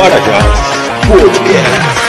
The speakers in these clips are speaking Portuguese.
Parajás Podcast.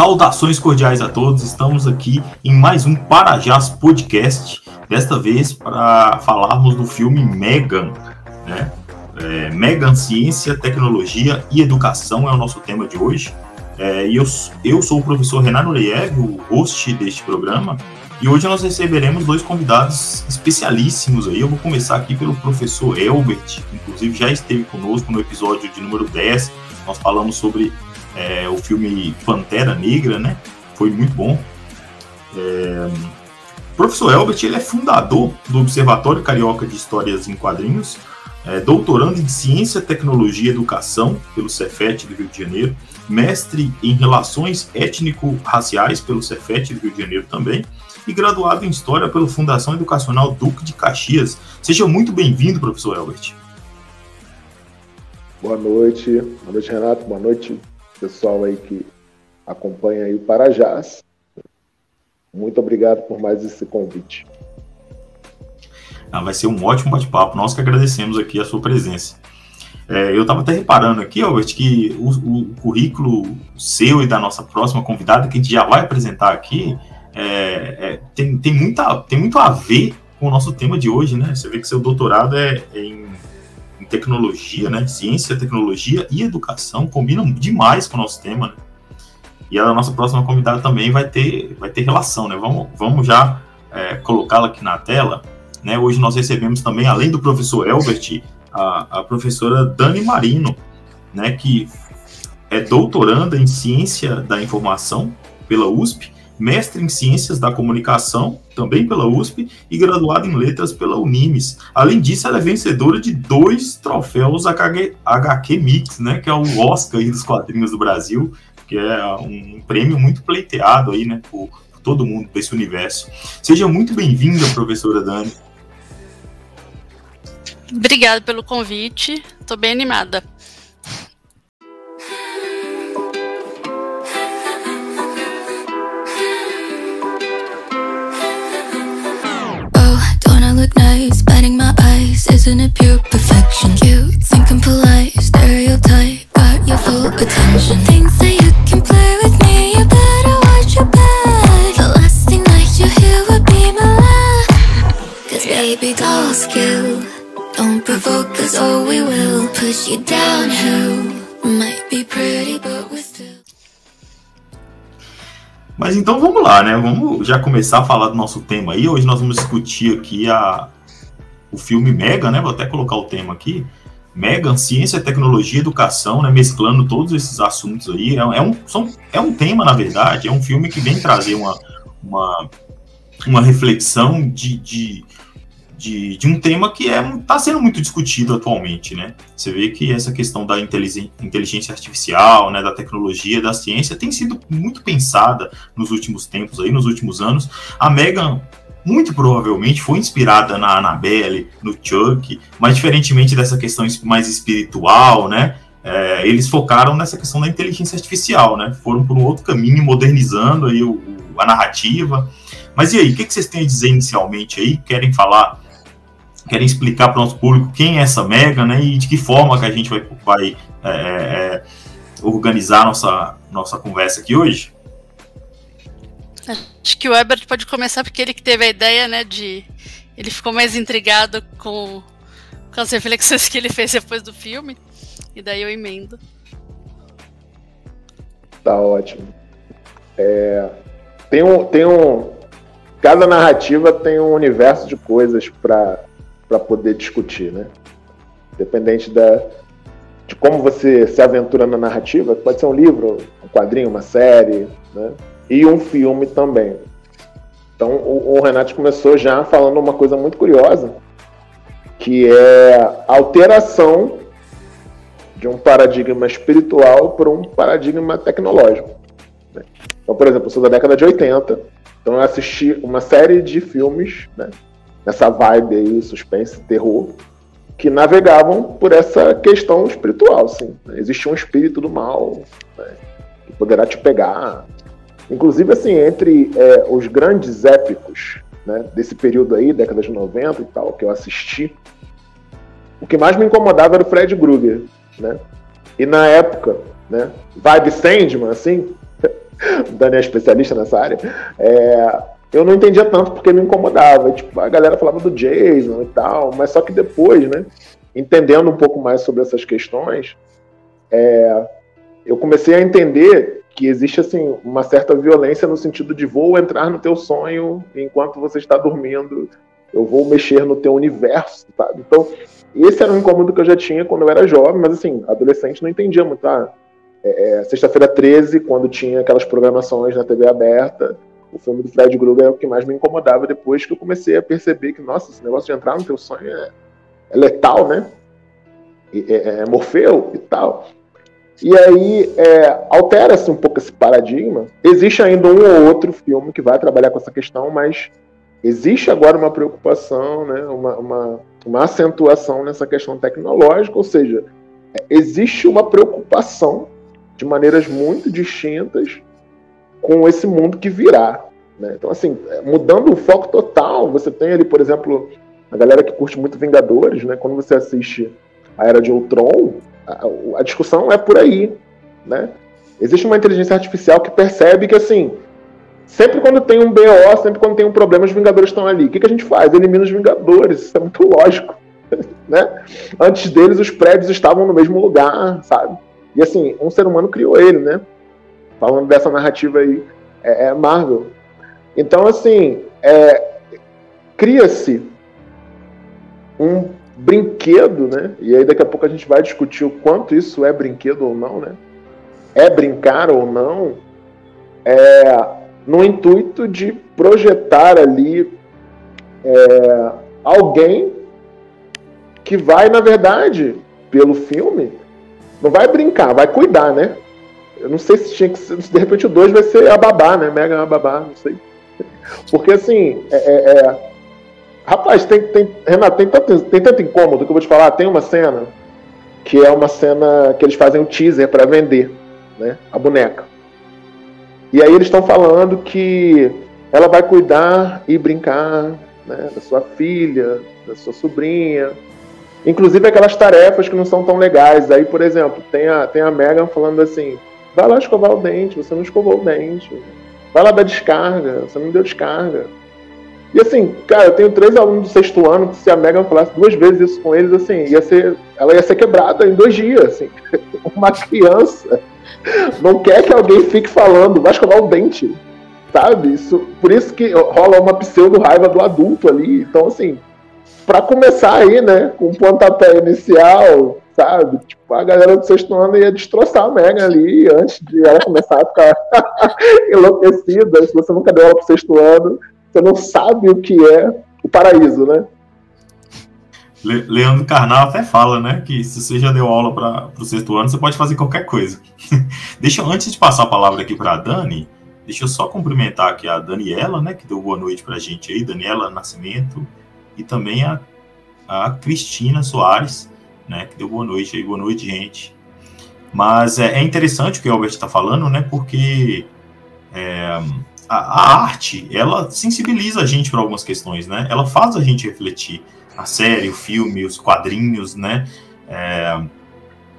Saudações cordiais a todos, estamos aqui em mais um Parajás Podcast, desta vez para falarmos do filme Megan, né? É, Megan Ciência, Tecnologia e Educação é o nosso tema de hoje. É, e eu, eu sou o professor Renato Leiev, o host deste programa, e hoje nós receberemos dois convidados especialíssimos aí. Eu vou começar aqui pelo professor Elbert, que inclusive já esteve conosco no episódio de número 10. Nós falamos sobre é, o filme Pantera Negra, né? Foi muito bom. É, o professor Elbert ele é fundador do Observatório Carioca de Histórias em Quadrinhos, é, doutorando em Ciência, Tecnologia e Educação pelo Cefet do Rio de Janeiro, mestre em Relações Étnico-Raciais pelo Cefet do Rio de Janeiro também, e graduado em História pela Fundação Educacional Duque de Caxias. Seja muito bem-vindo, professor Elbert. Boa noite, boa noite, Renato, boa noite, pessoal aí que acompanha aí o Parajás. Muito obrigado por mais esse convite. Ah, vai ser um ótimo bate-papo. Nós que agradecemos aqui a sua presença. É, eu estava até reparando aqui, Albert, que o, o, currículo seu e da nossa próxima convidada, que a gente já vai apresentar aqui, é, é, tem, tem, muita, tem muito a ver com o nosso tema de hoje, né? Você vê que seu doutorado é, é em tecnologia, né? Ciência, tecnologia e educação combinam demais com o nosso tema, né? E a nossa próxima convidada também vai ter, vai ter relação, né? Vamos, vamos já é, colocá-la aqui na tela. Né? Hoje nós recebemos também, além do professor Elbert, a, a professora Dani Marino, né? Que é doutoranda em Ciência da Informação pela USP mestre em Ciências da Comunicação, também pela USP, e graduada em Letras pela Unimes. Além disso, ela é vencedora de dois troféus HQ, Mix, né, que é o Oscar dos quadrinhos do Brasil, que é um prêmio muito pleiteado aí, né, por, por todo mundo desse universo. Seja muito bem-vinda, professora Dani. Obrigada pelo convite, estou bem animada. Isn't it pure perfection? Cute, thinking polite, stereotype, got your full attention. Things that you can play with me, you better watch your back. The last thing that you hear would be my laugh. Cause baby doll skill, don't provoke us or we will push you downhill. Might be pretty, but still. Mas então vamos lá, né? Vamos já começar a falar do nosso tema aí. Hoje nós vamos discutir aqui a, o filme Mega, né? Vou até colocar o tema aqui. Megan, ciência, tecnologia, educação, né, mesclando todos esses assuntos aí. É, é, um, são, é um tema, na verdade, é um filme que vem trazer uma, uma, uma reflexão de, de, de, de um tema que está é, tá sendo muito discutido atualmente, né? Você vê que essa questão da inteligência artificial, né, da tecnologia, da ciência, tem sido muito pensada nos últimos tempos aí, nos últimos anos. A Megan muito provavelmente foi inspirada na Annabelle, no Chuck, mas diferentemente dessa questão mais espiritual, né? É, eles focaram nessa questão da inteligência artificial, né? Foram por um outro caminho, modernizando aí o, o, a narrativa. Mas e aí, o que, que vocês têm a dizer inicialmente aí? Querem falar, querem explicar para o nosso público quem é essa Mega, né? E de que forma que a gente vai, vai é, é, organizar nossa, nossa conversa aqui hoje? Acho que o Ebert pode começar porque ele que teve a ideia, né, de ele ficou mais intrigado com, com as reflexões que ele fez depois do filme, e daí eu emendo. Tá ótimo. É, tem um, tem um, cada narrativa tem um universo de coisas para poder discutir, né? Dependente da, de como você se aventura na narrativa, pode ser um livro, um quadrinho, uma série, né? e um filme também. Então o, o Renato começou já falando uma coisa muito curiosa, que é a alteração de um paradigma espiritual para um paradigma tecnológico. Né? Então, por exemplo, eu sou da década de 80, então eu assisti uma série de filmes, né, nessa vibe aí, suspense, terror, que navegavam por essa questão espiritual, assim. Né? Existe um espírito do mal né, que poderá te pegar. Inclusive, assim, entre é, os grandes épicos né, desse período aí, década de 90 e tal, que eu assisti, o que mais me incomodava era o Fred Krueger, né? E na época, né, vibe Sandman, assim, o Dani é especialista nessa área, é, eu não entendia tanto porque me incomodava. Tipo, a galera falava do Jason e tal, mas só que depois, né, entendendo um pouco mais sobre essas questões, é, eu comecei a entender que existe assim uma certa violência no sentido de vou entrar no teu sonho enquanto você está dormindo, eu vou mexer no teu universo, sabe? Então, esse era um incômodo que eu já tinha quando eu era jovem, mas assim, adolescente não entendia muito. É, é, Sexta-feira 13, quando tinha aquelas programações na TV aberta, o filme do Fred Krueger é o que mais me incomodava depois que eu comecei a perceber que, nossa, esse negócio de entrar no teu sonho é, é letal, né? É, é, é, Morfeu e tal. E aí é, altera-se um pouco esse paradigma. Existe ainda um ou outro filme que vai trabalhar com essa questão, mas existe agora uma preocupação, né, uma, uma, uma acentuação nessa questão tecnológica, ou seja, existe uma preocupação de maneiras muito distintas com esse mundo que virá. Né? Então, assim, mudando o foco total, você tem ali, por exemplo, a galera que curte muito Vingadores, né? quando você assiste a Era de Ultron, a, a discussão é por aí. Né? Existe uma inteligência artificial que percebe que, assim, sempre quando tem um BO, sempre quando tem um problema, os Vingadores estão ali. O que, que a gente faz? Elimina os Vingadores. Isso é muito lógico. né? Antes deles, os prédios estavam no mesmo lugar, sabe? E assim, um ser humano criou ele, né? Falando dessa narrativa aí, é, é Marvel. Então, assim, é, cria-se um brinquedo, né? E aí daqui a pouco a gente vai discutir o quanto isso é brinquedo ou não, né? É brincar ou não, é, no intuito de projetar ali é, alguém que vai, na verdade, pelo filme, não vai brincar, vai cuidar, né? Eu não sei se tinha que ser, de repente o 2 vai ser a babá, né? Mega a babá, não sei. Porque assim, é, é, é... rapaz, tem, tem, Renato, tem tanto, tem tanto incômodo que eu vou te falar. Tem uma cena que é uma cena que eles fazem um teaser para vender, né? A boneca. E aí eles estão falando que ela vai cuidar e brincar né, da sua filha, da sua sobrinha. Inclusive aquelas tarefas que não são tão legais. Aí, por exemplo, tem a, tem a Megan falando assim: Vai lá escovar o dente, você não escovou o dente. Vai lá dar descarga, você não deu descarga. E assim, cara, eu tenho três alunos do sexto ano que se a Megan falasse duas vezes isso com eles, assim, ia ser, ela ia ser quebrada em dois dias, assim. Uma criança não quer que alguém fique falando, vai escovar o dente, sabe? Isso, por isso que rola uma pseudo raiva do adulto ali. Então, assim, para começar aí, né, com um pontapé inicial, sabe? Tipo, a galera do sexto ano ia destroçar a Megan ali antes de ela começar a ficar enlouquecida. Se você nunca deu aula pro sexto ano, você não sabe o que é o paraíso, né? Le Leandro Carnal até fala, né, que se você já deu aula para o sexto ano, você pode fazer qualquer coisa. deixa eu, antes de passar a palavra aqui para a Dani, deixa eu só cumprimentar aqui a Daniela, né, que deu boa noite para a gente aí, Daniela Nascimento, e também a, a Cristina Soares, né? Que deu boa noite aí, boa noite, gente. Mas é, é interessante o que o Albert está falando, né? Porque é, a, a, arte, ela sensibiliza a gente para algumas questões, né? Ela faz a gente refletir. A série, o filme, os quadrinhos, né? É,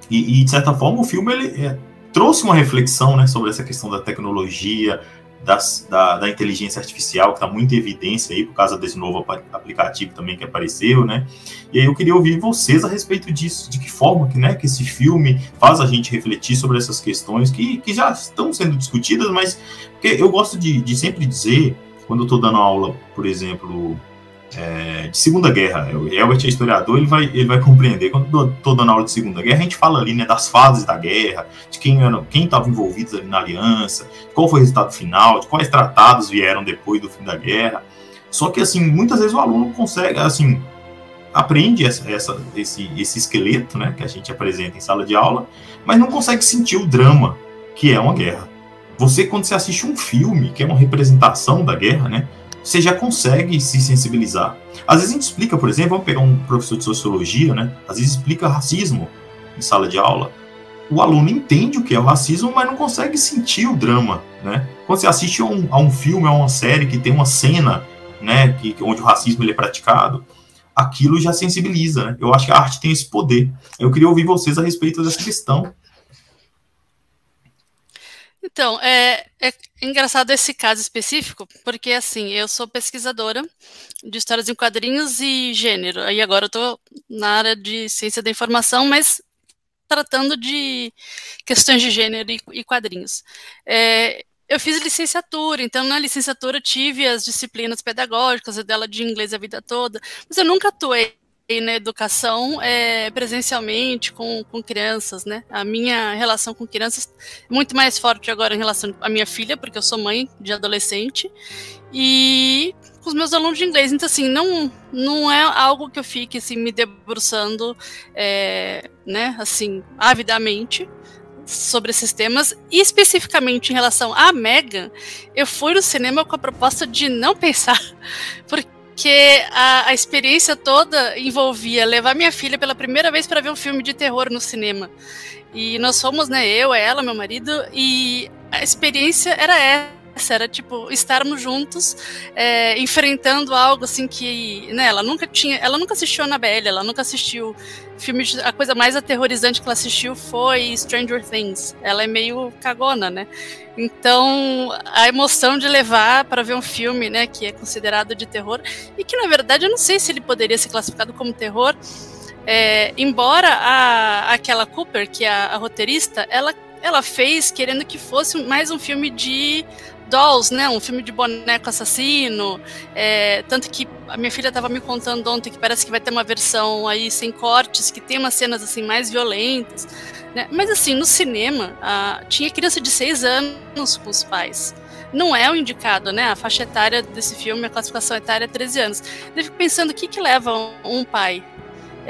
e, e, de certa forma, o filme ele é, trouxe uma reflexão, né? Sobre essa questão da tecnologia, das, da, da, inteligência artificial, que está muito em evidência aí por causa desse novo aplicativo também que apareceu, né? E aí eu queria ouvir vocês a respeito disso, de que forma que, né, que esse filme faz a gente refletir sobre essas questões que, que já estão sendo discutidas, mas eu gosto de, de sempre dizer, quando eu estou dando aula, por exemplo, é, de Segunda Guerra. O Elbert é historiador, ele vai, ele vai compreender. Quando estou dando aula de Segunda Guerra, a gente fala ali né, das fases da guerra, de quem estava envolvido ali na aliança, qual foi o resultado final, de quais tratados vieram depois do fim da guerra. Só que, assim, muitas vezes o aluno consegue, assim, aprende essa, essa, esse, esse esqueleto, né, que a gente apresenta em sala de aula, mas não consegue sentir o drama que é uma guerra. Você, quando você assiste um filme, que é uma representação da guerra, né, você já consegue se sensibilizar. Às vezes a gente explica, por exemplo, vamos pegar um professor de sociologia, né? Às vezes explica racismo em sala de aula. O aluno entende o que é o racismo, mas não consegue sentir o drama, né? Quando você assiste a um, a um filme, a uma série que tem uma cena, né, que, onde o racismo ele é praticado, aquilo já sensibiliza, né? Eu acho que a arte tem esse poder. Eu queria ouvir vocês a respeito dessa questão. Então, é, é engraçado esse caso específico, porque assim, eu sou pesquisadora de histórias em quadrinhos e gênero. Aí agora eu estou na área de ciência da informação, mas tratando de questões de gênero e, e quadrinhos. É, eu fiz licenciatura, então na licenciatura tive as disciplinas pedagógicas, dela de inglês a vida toda, mas eu nunca atuei na educação é, presencialmente com, com crianças, né? A minha relação com crianças é muito mais forte agora em relação à minha filha, porque eu sou mãe de adolescente, e com os meus alunos de inglês. Então, assim, não, não é algo que eu fique assim, me debruçando, é, né, assim, avidamente sobre esses temas, e especificamente em relação à Megan, eu fui no cinema com a proposta de não pensar, porque porque a, a, experiência toda envolvia levar minha filha pela primeira vez para ver um filme de terror no cinema. E nós fomos, né, eu, ela, meu marido, e a experiência era essa, era tipo estarmos juntos, é, enfrentando algo assim que, né, ela nunca tinha, ela nunca assistiu Annabelle, ela nunca assistiu filme, de, a coisa mais aterrorizante que ela assistiu foi Stranger Things. Ela é meio cagona, né? Então, a emoção de levar para ver um filme, né, que é considerado de terror, e que na verdade eu não sei se ele poderia ser classificado como terror, é, embora a, aquela Cooper, que é a, a roteirista, ela, ela fez querendo que fosse mais um filme de Dolls, né? Um filme de boneco assassino. É, tanto que a minha filha estava me contando ontem que parece que vai ter uma versão aí sem cortes, que tem umas cenas assim mais violentas. Né? Mas assim, no cinema, a, tinha criança de 6 anos com os pais. Não é o indicado, né? A faixa etária desse filme, a classificação etária é 13 anos. Eu fico pensando o que, que leva um pai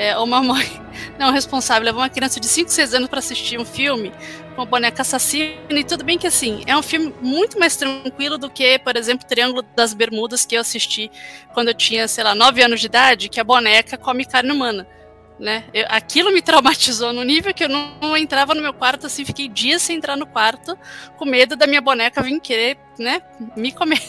é, uma mãe não responsável levar uma criança de 5, 6 anos para assistir um filme com a boneca assassina, e tudo bem que assim, é um filme muito mais tranquilo do que, por exemplo, Triângulo das Bermudas, que eu assisti quando eu tinha, sei lá, 9 anos de idade, que a boneca come carne humana. Né? Eu, aquilo me traumatizou no nível que eu não, não, entrava no meu quarto, assim, fiquei dias sem entrar no quarto, com medo da minha boneca vir querer, né, me comer.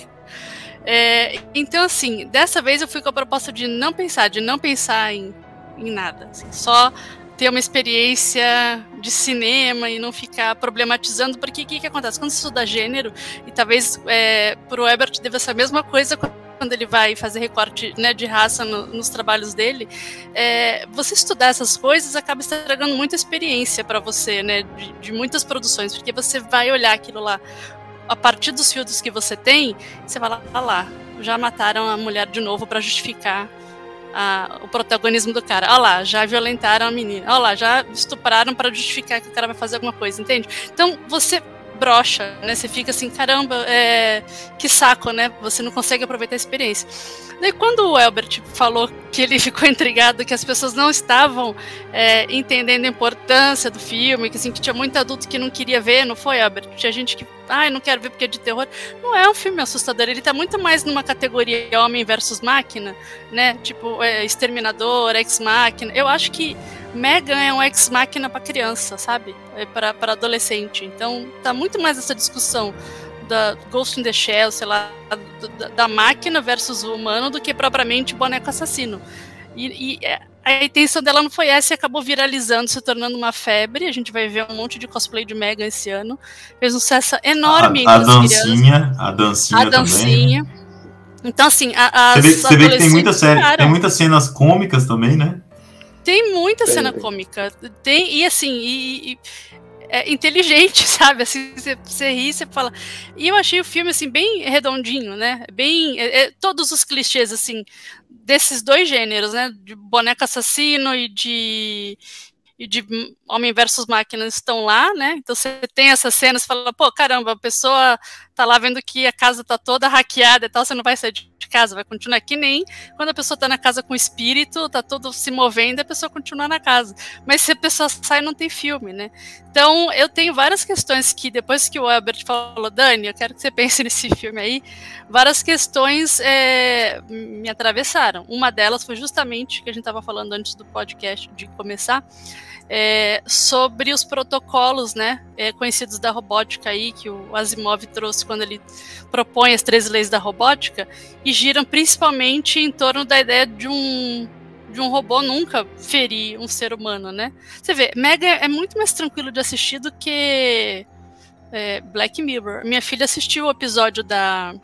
É, então, assim, dessa vez eu fui com a proposta de não pensar, de não pensar em em nada. Assim, só ter uma experiência de cinema e não ficar problematizando, porque o que, que acontece? Quando você estuda gênero, e talvez é, para o Ebert deva ser a mesma coisa quando ele vai fazer recorte né, de raça no, nos trabalhos dele, é, você estudar essas coisas acaba estragando muita experiência para você, né, de, de muitas produções, porque você vai olhar aquilo lá a partir dos filtros que você tem, você vai lá, ah lá, já mataram a mulher de novo para justificar a, o protagonismo do cara. Olha lá, já violentaram a menina. Olha lá, já estupraram para justificar que o cara vai fazer alguma coisa, entende? Então você brocha, né? Você fica assim, caramba, é, que saco, né? Você não consegue aproveitar a experiência. Daí quando o Elbert falou que ele ficou intrigado, que as pessoas não estavam é, entendendo a importância do filme, que assim, que tinha muito adulto que não queria ver, não foi, Elbert? Tinha gente que, ai, ah, não quero ver porque é de terror. Não é um filme assustador, ele tá muito mais numa categoria homem versus máquina, né? Tipo, é, exterminador, ex-máquina. Eu acho que Megan é um ex-máquina para criança, sabe? É para adolescente. Então, tá muito mais essa discussão da Ghost in the Shell, sei lá, da, da máquina versus o humano do que propriamente boneco assassino. E, e, é, a intenção dela não foi essa e acabou viralizando, se tornando uma febre. A gente vai ver um monte de cosplay de Megan esse ano. Fez um sucesso enorme a, a dancinha, a dancinha, a dancinha. Também. Então, assim, a, você vê, você vê que tem muita série, tem muitas cenas cômicas também, né? Tem muita tem, cena tem. cômica. Tem, e assim, e, e é, inteligente, sabe? Assim, você, você ri, você fala. E eu achei o filme assim bem redondinho, né? Bem é, é, todos os clichês assim desses dois gêneros, né? De boneco assassino e de e de Homem versus Máquina estão lá, né? Então você tem essas cenas, fala, pô, caramba, a pessoa tá lá vendo que a casa tá toda hackeada e tal, você não vai sair de casa, vai continuar que nem quando a pessoa tá na casa com espírito, tá todo se movendo, a pessoa continua na casa. Mas se a pessoa sai, não tem filme, né? Então eu tenho várias questões que depois que o Albert falou, Dani, eu quero que você pense nesse filme aí, várias questões é, me atravessaram. Uma delas foi justamente que a gente estava falando antes do podcast de começar é, sobre os protocolos né, é, conhecidos da robótica aí, que o Asimov trouxe quando ele propõe as três leis da robótica, e giram principalmente em torno da ideia de um, de um robô nunca ferir um ser humano, né? Você vê, Mega é muito mais tranquilo de assistir do que é, Black Mirror. Minha filha assistiu o episódio da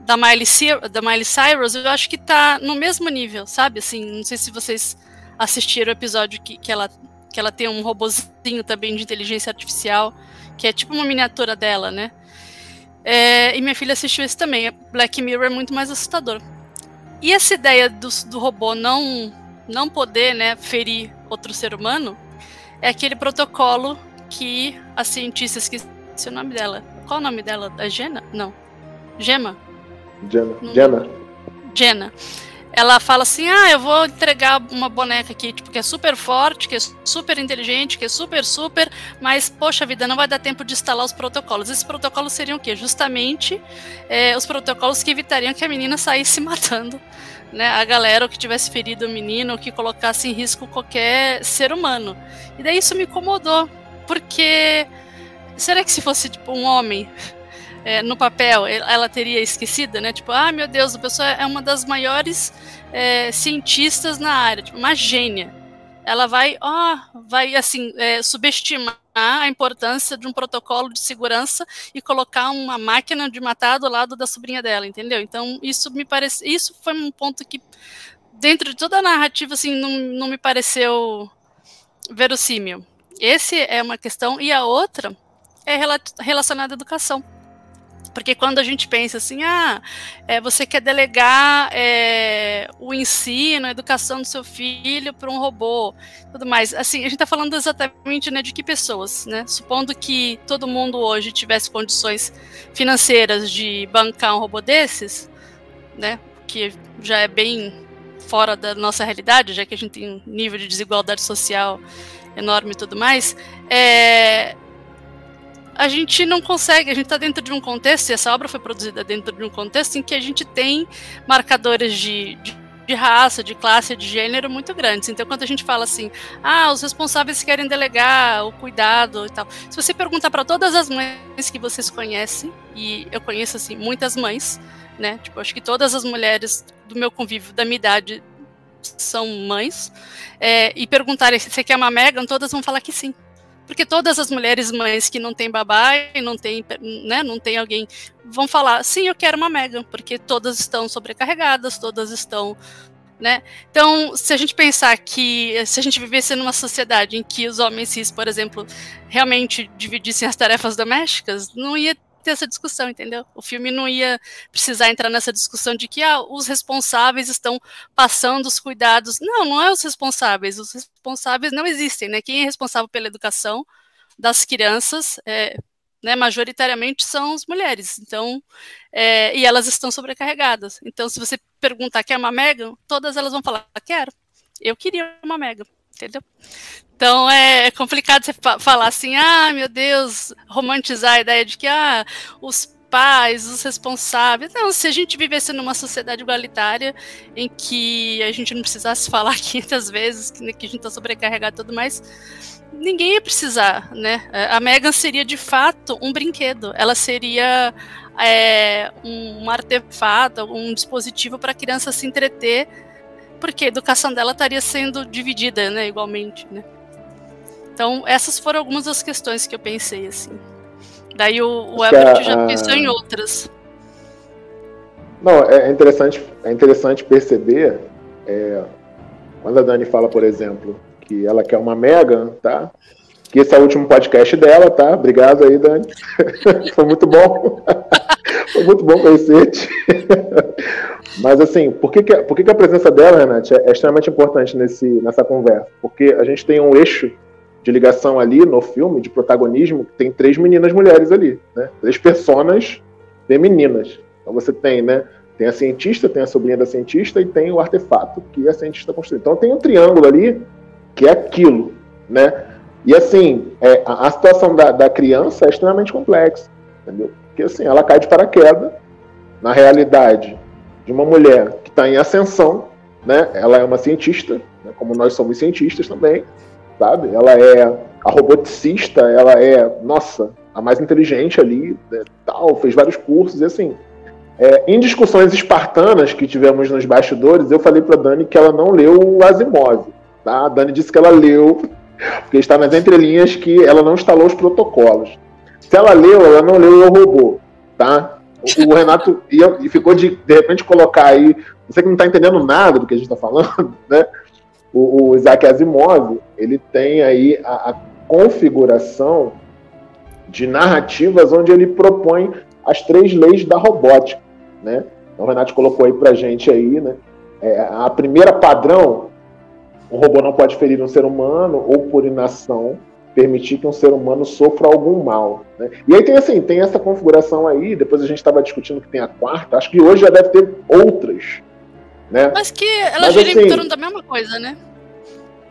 da Miley, da Miley Cyrus, eu acho que tá no mesmo nível, sabe? Assim, não sei se vocês assistir o episódio que, que, ela, que ela tem um robozinho também de inteligência artificial, que é tipo uma miniatura dela, né? É, e minha filha assistiu esse também. Black Mirror é muito mais assustador. E essa ideia do, do robô não, não poder né, ferir outro ser humano é aquele protocolo que as cientistas que o nome dela. Qual o nome dela? Da Gena? Não. Gema? Jenna. Jenna ela fala assim: ah, eu vou entregar uma boneca aqui, tipo, que é super forte, que é super inteligente, que é super, super, mas, poxa vida, não vai dar tempo de instalar os protocolos. Esses protocolos seriam o quê? Justamente é, os protocolos que evitariam que a menina saísse matando né, a galera ou que tivesse ferido o menino ou que colocasse em risco qualquer ser humano. E daí isso me incomodou, porque será que se fosse tipo um homem é, no papel, ela teria esquecido, né? Tipo, ah, meu Deus, a pessoa é uma das maiores é, cientistas na área, tipo, uma gênia. Ela vai, ó, oh, vai assim é, subestimar a importância de um protocolo de segurança e colocar uma máquina de matar do lado da sobrinha dela, entendeu? Então isso me parece, isso foi um ponto que dentro de toda a narrativa assim não, não me pareceu verossímil. Esse é uma questão e a outra é relacionada à educação. Porque quando a gente pensa assim, ah, é, você quer delegar é, o ensino, a educação do seu filho para um robô, tudo mais. Assim, a gente está falando exatamente né, de que pessoas, né? Supondo que todo mundo hoje tivesse condições financeiras de bancar um robô desses, né? Que já é bem fora da nossa realidade, já que a gente tem um nível de desigualdade social enorme e tudo mais, é, a gente não consegue, a gente está dentro de um contexto, e essa obra foi produzida dentro de um contexto em que a gente tem marcadores de, de, de raça, de classe, de gênero muito grandes. Então, quando a gente fala assim, ah, os responsáveis querem delegar o cuidado e tal, se você perguntar para todas as mães que vocês conhecem, e eu conheço assim muitas mães, né? Tipo, acho que todas as mulheres do meu convívio, da minha idade, são mães, é, e perguntarem se você quer uma Megan, todas vão falar que sim. Porque todas as mulheres mães que não têm babá e não tem, né, não tem alguém, vão falar, sim, eu quero uma Megan, porque todas estão sobrecarregadas, todas estão né? Então, se a gente pensar que se a gente vivesse numa sociedade em que os homens cis, por exemplo, realmente dividissem as tarefas domésticas, não ia ter essa discussão, entendeu? O filme não ia precisar entrar nessa discussão de que ah, os responsáveis estão passando os cuidados. Não, não é os responsáveis. Os responsáveis não existem, né? Quem é responsável pela educação das crianças é, né, majoritariamente são as mulheres. Então, é, e elas estão sobrecarregadas. Então, se você perguntar quer uma mega, todas elas vão falar quero. Eu queria uma mega, entendeu? Então é complicado você falar assim, ah, meu Deus, romantizar a ideia de que ah, os pais, os responsáveis. Não, se a gente vivesse numa sociedade igualitária em que a gente não precisasse falar 500 vezes que, a gente está sobrecarregado e tudo mais, ninguém ia precisar, né? A Megan seria de fato um brinquedo. Ela seria é, um artefato, um dispositivo para a criança se entreter, porque a educação dela estaria sendo dividida, né, igualmente, né? Então, essas foram algumas das questões que eu pensei, assim. Daí o, o Ebert já a... pensou em outras. Não, é interessante, é interessante perceber é, quando a Dani fala, por exemplo, que ela quer uma Megan, tá? que esse é o último podcast dela, tá? Obrigado aí, Dani. Foi muito bom. Foi muito bom conhecer-te. Mas assim, por que, que, por que, que a presença dela, Renate, é, é extremamente importante nesse, nessa conversa? Porque a gente tem um eixo de ligação ali no filme, de protagonismo, que tem três meninas mulheres ali, né? Três personas femininas. Então você tem, né? Tem a cientista, tem a sobrinha da cientista e tem o artefato que a cientista construiu. Então tem um triângulo ali que é aquilo, né? E assim, é, a, a, situação da, da criança é extremamente complexa, entendeu? Porque assim, ela cai de paraquedas na realidade de uma mulher que está em ascensão, né? Ela é uma cientista, né? como nós somos cientistas também, sabe? Ela é a roboticista, ela é, nossa, a mais inteligente ali, né? tal, fez vários cursos e assim. É, em discussões espartanas que tivemos nos bastidores, eu falei para Dani que ela não leu o Asimov. Tá? A Dani disse que ela leu, porque está nas entrelinhas que ela não instalou os protocolos. Se ela leu, ela não leu o robô. Tá? O Renato ia, e ficou de, de repente, colocar aí. Você que não está entendendo nada do que a gente está falando, né? O, o, Isaac Asimov, ele tem aí a, a configuração de narrativas onde ele propõe as três leis da robótica, né? Então, o Renato colocou aí pra gente aí, né? É, a primeira padrão, o robô não pode ferir um ser humano ou por inação permitir que um ser humano sofra algum mal. Né? E aí tem assim, tem essa configuração aí, depois a gente estava discutindo que tem a quarta, acho que hoje já deve ter outras. Né? Mas que ela gira assim, em torno da mesma coisa, né?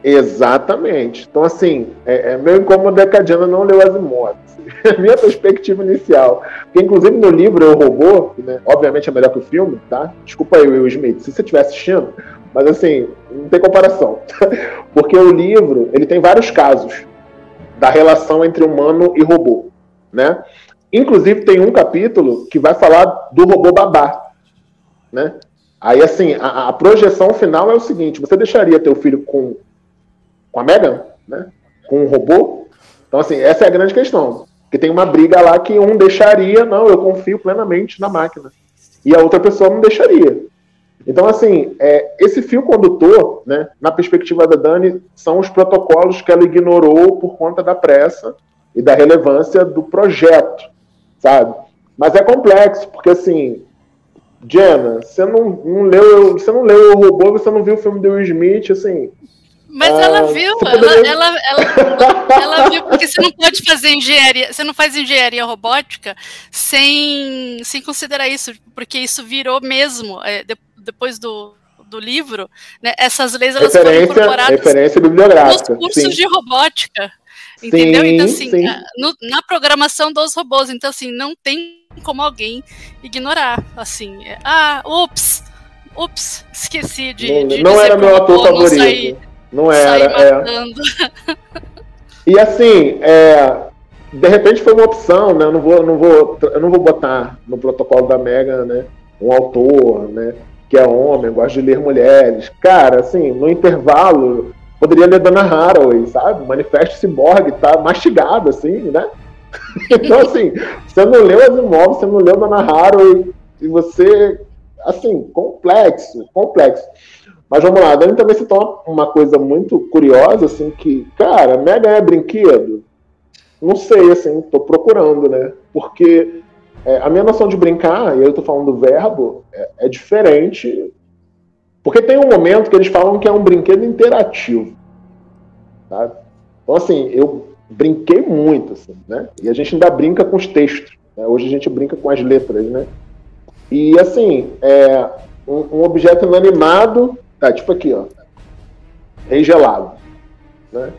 Exatamente. Então, assim, é, é meu incômodo é que a Diana não leu Asimov. Assim, minha perspectiva inicial. Porque, inclusive, no livro Eu Robô, né, obviamente é melhor que o filme, tá? Desculpa aí, Will Smith, se você estiver assistindo, mas, assim, não tem comparação. Porque o livro, ele tem vários casos da relação entre humano e robô, né? Inclusive tem um capítulo que vai falar do robô babá, né? Aí assim, a, a projeção final é o seguinte: você deixaria teu filho com com a Megan, né? Com um robô? Então assim, essa é a grande questão. Porque tem uma briga lá que um deixaria, não, eu confio plenamente na máquina. E a outra pessoa não deixaria. Então, assim, é, esse fio condutor, né, na perspectiva da Dani, são os protocolos que ela ignorou por conta da pressa e da relevância do projeto, sabe? Mas é complexo, porque assim, Jenna, você não, não leu, você não leu o robô, você não viu o filme do Will Smith, assim. Mas ah, ela viu, poderia... ela, ela, ela, ela, viu, porque você não pode fazer engenharia, você não faz engenharia robótica sem, sem considerar isso, porque isso virou mesmo, é, depois do, do livro, né, essas leis elas foram incorporadas referência bibliográfica, nos cursos sim. de robótica. Entendeu? Sim, então, assim, sim. No, na programação dos robôs, então, assim, não tem como alguém ignorar, assim, é, ah, ups, ups, esqueci de. Não, de não era meu ator favorito. Não, sair, não era. É. E assim, é, de repente foi uma opção, né? Eu não vou, não vou, eu não vou botar no protocolo da Mega, né? um autor, né, que é homem, gosta de ler mulheres. Cara, assim, no intervalo, poderia ler Dana Haraway, sabe? Manifesto Cyborg tá mastigado, assim, né? então, assim, você não leu Asimov, você não leu Dana Haraway, e você, assim, complexo, complexo. Mas vamos lá, Dani também citou uma coisa muito curiosa, assim, que, cara, Mega é brinquedo? Não sei, assim, tô procurando, né? Porque é, a minha noção de brincar, e eu estou falando do verbo, é, é, diferente. Porque tem um momento que eles falam que é um brinquedo interativo. Sabe? Então, assim, eu brinquei muito, assim, né? E a gente ainda brinca com os textos. Né? Hoje a gente brinca com as letras, né? E, assim, é um, um objeto inanimado, tá tipo aqui, ó. Rei gelado. Né?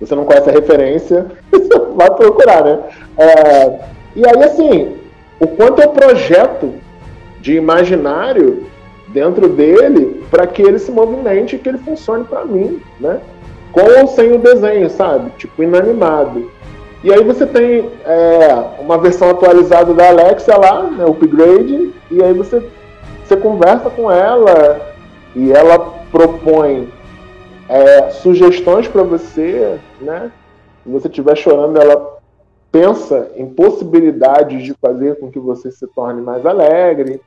Você não conhece a referência, vai procurar, né? É, e aí, assim, o quanto eu projeto de imaginário dentro dele para que ele se movimente e que ele funcione para mim, né? Com ou sem o desenho, sabe? Tipo, inanimado. E aí você tem é, uma versão atualizada da Alexa lá, né, upgrade, e aí você, você conversa com ela e ela propõe é, sugestões para você, né? Se você estiver chorando, ela pensa em possibilidades de fazer com que você se torne mais alegre.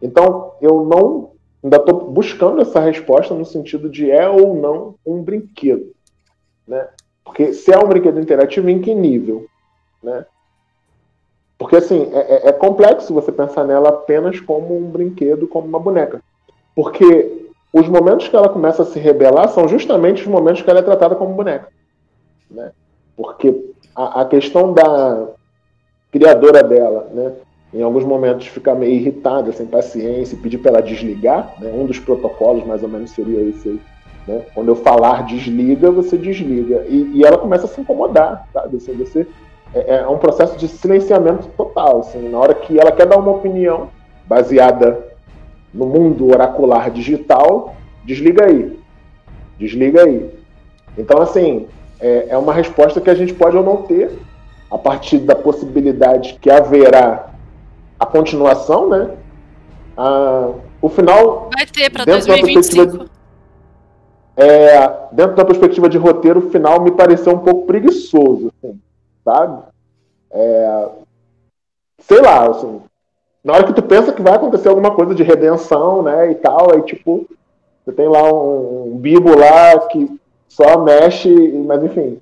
Então, eu não ainda estou buscando essa resposta no sentido de é ou não um brinquedo, né? Porque se é um brinquedo interativo, em que nível? Né? Porque, assim, é, é, é complexo você pensar nela apenas como um brinquedo, como uma boneca. Porque os momentos que ela começa a se rebelar são justamente os momentos que ela é tratada como boneca. Né? Porque a, a questão da criadora dela, né, em alguns momentos ficar meio irritada, sem paciência, pedir para ela desligar, né, um dos protocolos mais ou menos seria esse aí. Né? Quando eu falar desliga, você desliga. E, e ela começa a se incomodar, sabe? Assim, você, é, é, um processo de silenciamento total. Assim, na hora que ela quer dar uma opinião baseada no mundo oracular digital, desliga aí. Desliga aí. Então, assim, é, é uma resposta que a gente pode ou não ter a partir da possibilidade que haverá a continuação, né? O final. Vai ter para 2025. De, é, dentro da perspectiva de roteiro, o final me pareceu um pouco preguiçoso, assim, sabe? É, sei lá, assim, na hora que tu pensa que vai acontecer alguma coisa de redenção, né, e tal, aí tipo, você tem lá um, um bibo lá que só mexe, mas enfim.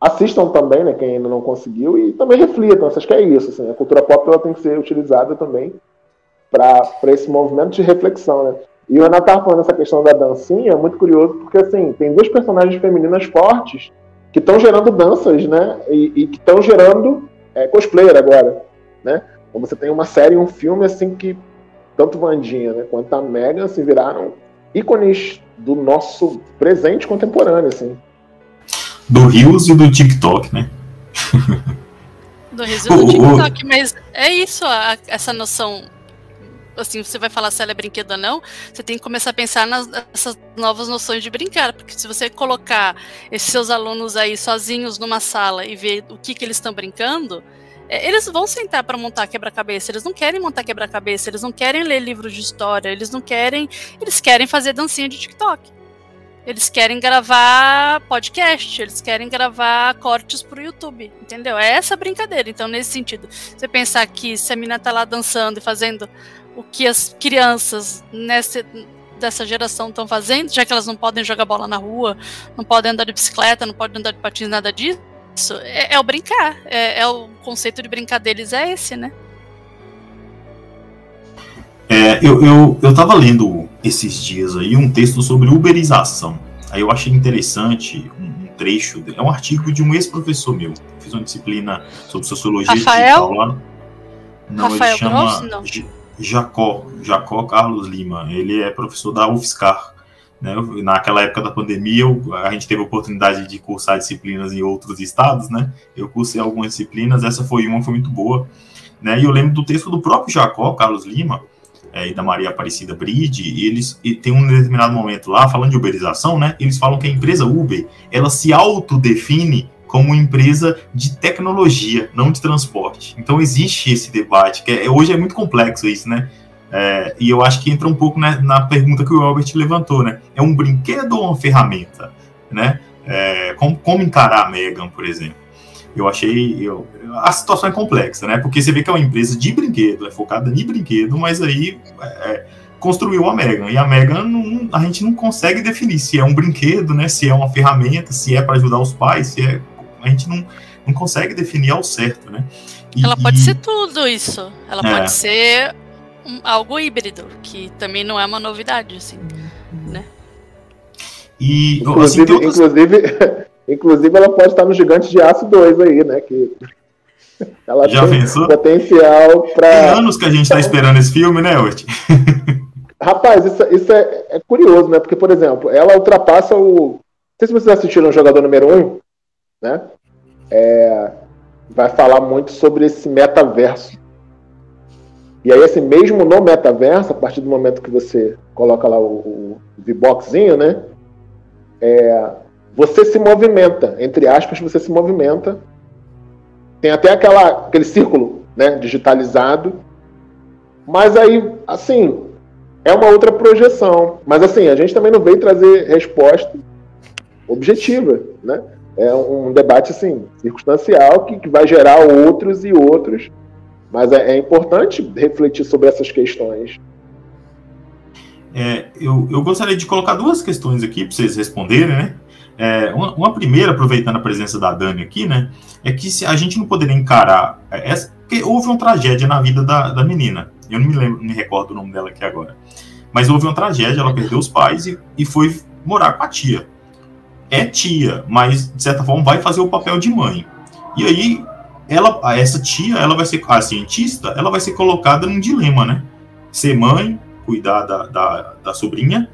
Assistam também, né, quem ainda não conseguiu, e também reflitam, acho que é isso, assim, a cultura pop ela tem que ser utilizada também para esse movimento de reflexão, né. E o Renato estava falando essa questão da dancinha, é muito curioso, porque assim, tem duas personagens femininas fortes que estão gerando danças, né? E, e que estão gerando é, cosplayer agora, né? Então você tem uma série, um filme assim que tanto Vandinha né, quanto a Megan se viraram ícones do nosso presente contemporâneo, assim. Do Rios e do TikTok, né? do Rios e do TikTok, mas é isso, a, essa noção assim, você vai falar se ela é brinquedo ou não, você tem que começar a pensar nas, nessas novas noções de brincar, porque se você colocar esses seus alunos aí sozinhos numa sala e ver o que, que eles estão brincando, eles vão sentar para montar quebra-cabeça, eles não querem montar quebra-cabeça, eles não querem ler livros de história, eles não querem, eles querem fazer dancinha de TikTok. Eles querem gravar podcast, eles querem gravar cortes pro YouTube, entendeu? É essa brincadeira. Então, nesse sentido, você pensar que se a menina tá lá dançando e fazendo o que as crianças nessa, dessa geração estão fazendo, já que elas não podem jogar bola na rua, não podem andar de bicicleta, não podem andar de patins, nada disso, é, é o brincar. É, é, o conceito de brincar deles é esse, né? É, eu, eu, eu tava lendo esses dias aí um texto sobre uberização. Aí eu achei interessante um, um trecho, é um artigo de um ex-professor meu. Fiz uma disciplina sobre sociologia Rafael? digital lá. Não, Rafael ele chama Gross? Não. Jacó, Jacó Carlos Lima. Ele é professor da UFSCar. Né? Naquela época da pandemia, eu, a gente teve a oportunidade de cursar disciplinas em outros estados, né? Eu cursei algumas disciplinas, essa foi uma, foi muito boa. Né? E eu lembro do texto do próprio Jacó Carlos Lima é, e da Maria Aparecida Bride, e eles e tem um determinado momento lá, falando de uberização, né? Eles falam que a empresa Uber, ela se autodefine como empresa de tecnologia, não de transporte. Então existe esse debate, que é, hoje é muito complexo isso, né? É, e eu acho que entra um pouco né, na pergunta que o Albert levantou, né? É um brinquedo ou uma ferramenta, né? É, como, como, encarar a Megan, por exemplo? Eu achei, eu, a situação é complexa, né? Porque você vê que é uma empresa de brinquedo, é focada em brinquedo, mas aí é, construiu a Megan. E a Megan, não, a gente não consegue definir se é um brinquedo, né? Se é uma ferramenta, se é para ajudar os pais, se é a gente não, não consegue definir ao certo, né? E, ela pode e... ser tudo isso. Ela é. pode ser um, algo híbrido, que também não é uma novidade, assim, né? E, inclusive, assim, outros... inclusive, inclusive, ela pode estar no Gigante de Aço 2 aí, né? Que ela Já tem pensou? potencial para. Tem anos que a gente está esperando esse filme, né, Ort? Rapaz, isso, isso é, é, curioso, né? Porque, por exemplo, ela ultrapassa o. Não sei se vocês assistiram o jogador número 1, um, né? É, vai falar muito sobre esse metaverso. E aí, assim, mesmo no metaverso, a partir do momento que você coloca lá o, o V-Boxzinho, né? É, você se movimenta, entre aspas, você se movimenta. Tem até aquela, aquele círculo né, digitalizado. Mas aí, assim, é uma outra projeção. Mas assim, a gente também não veio trazer resposta objetiva, né? é um debate assim circunstancial que, que vai gerar outros e outros, mas é, é importante refletir sobre essas questões. É, eu, eu gostaria de colocar duas questões aqui para vocês responderem, né? É, uma, uma, primeira, aproveitando a presença da Dani aqui, né? É que se a gente não poderia encarar essa. Porque houve uma tragédia na vida da, da menina. Eu não me lembro, não me recordo o nome dela aqui agora. Mas houve uma tragédia, ela perdeu os pais e, e foi morar com a tia. É tia, mas de certa forma vai fazer o papel de mãe. E aí, ela, essa tia, ela vai ser a cientista, ela vai ser colocada num dilema, né? Ser mãe, cuidar da, da, da sobrinha,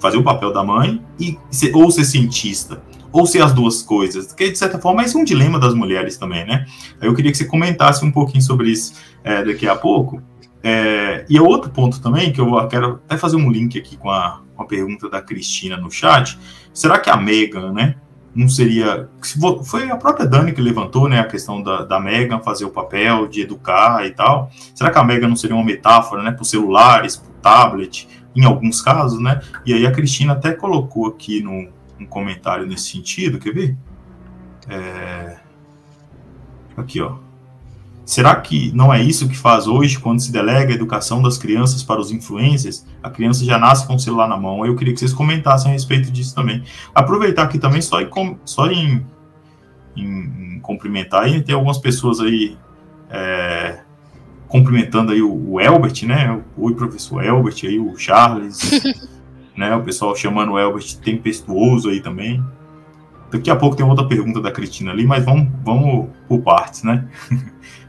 fazer o papel da mãe, e ser, ou ser cientista, ou ser as duas coisas. Porque, de certa forma, esse é um dilema das mulheres também, né? Eu queria que você comentasse um pouquinho sobre isso é, daqui a pouco. É, e é outro ponto também, que eu quero até fazer um link aqui com a, com a pergunta da Cristina no chat. Será que a Megan, né, não seria. Foi a própria Dani que levantou né, a questão da, da Megan fazer o papel de educar e tal. Será que a Megan não seria uma metáfora né, para os celulares, para o tablet, em alguns casos, né? E aí a Cristina até colocou aqui no, um comentário nesse sentido, quer ver? É... Aqui, ó. Será que não é isso que faz hoje quando se delega a educação das crianças para os influencers? A criança já nasce com o celular na mão. Eu queria que vocês comentassem a respeito disso também. Aproveitar aqui também só em, só em, em, em cumprimentar e tem algumas pessoas aí é, cumprimentando aí o, o, Elbert, né? Oi, professor Elbert, aí o Charles, né? O pessoal chamando o Elbert tempestuoso aí também. Daqui a pouco tem outra pergunta da Cristina ali, mas vamos, vamos por partes, né?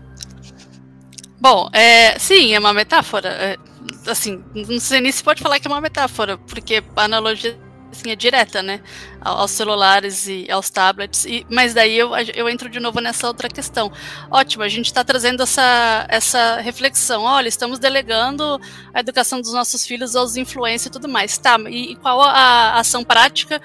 Bom, é, sim, é uma metáfora. É, assim, não sei nem se pode falar que é uma metáfora, porque a analogia assim, é direta, né? Aos celulares e aos tablets. E, mas daí eu, eu entro de novo nessa outra questão. Ótimo, a gente está trazendo essa, essa reflexão. Olha, estamos delegando a educação dos nossos filhos aos influencers e tudo mais. Tá, e, qual a ação prática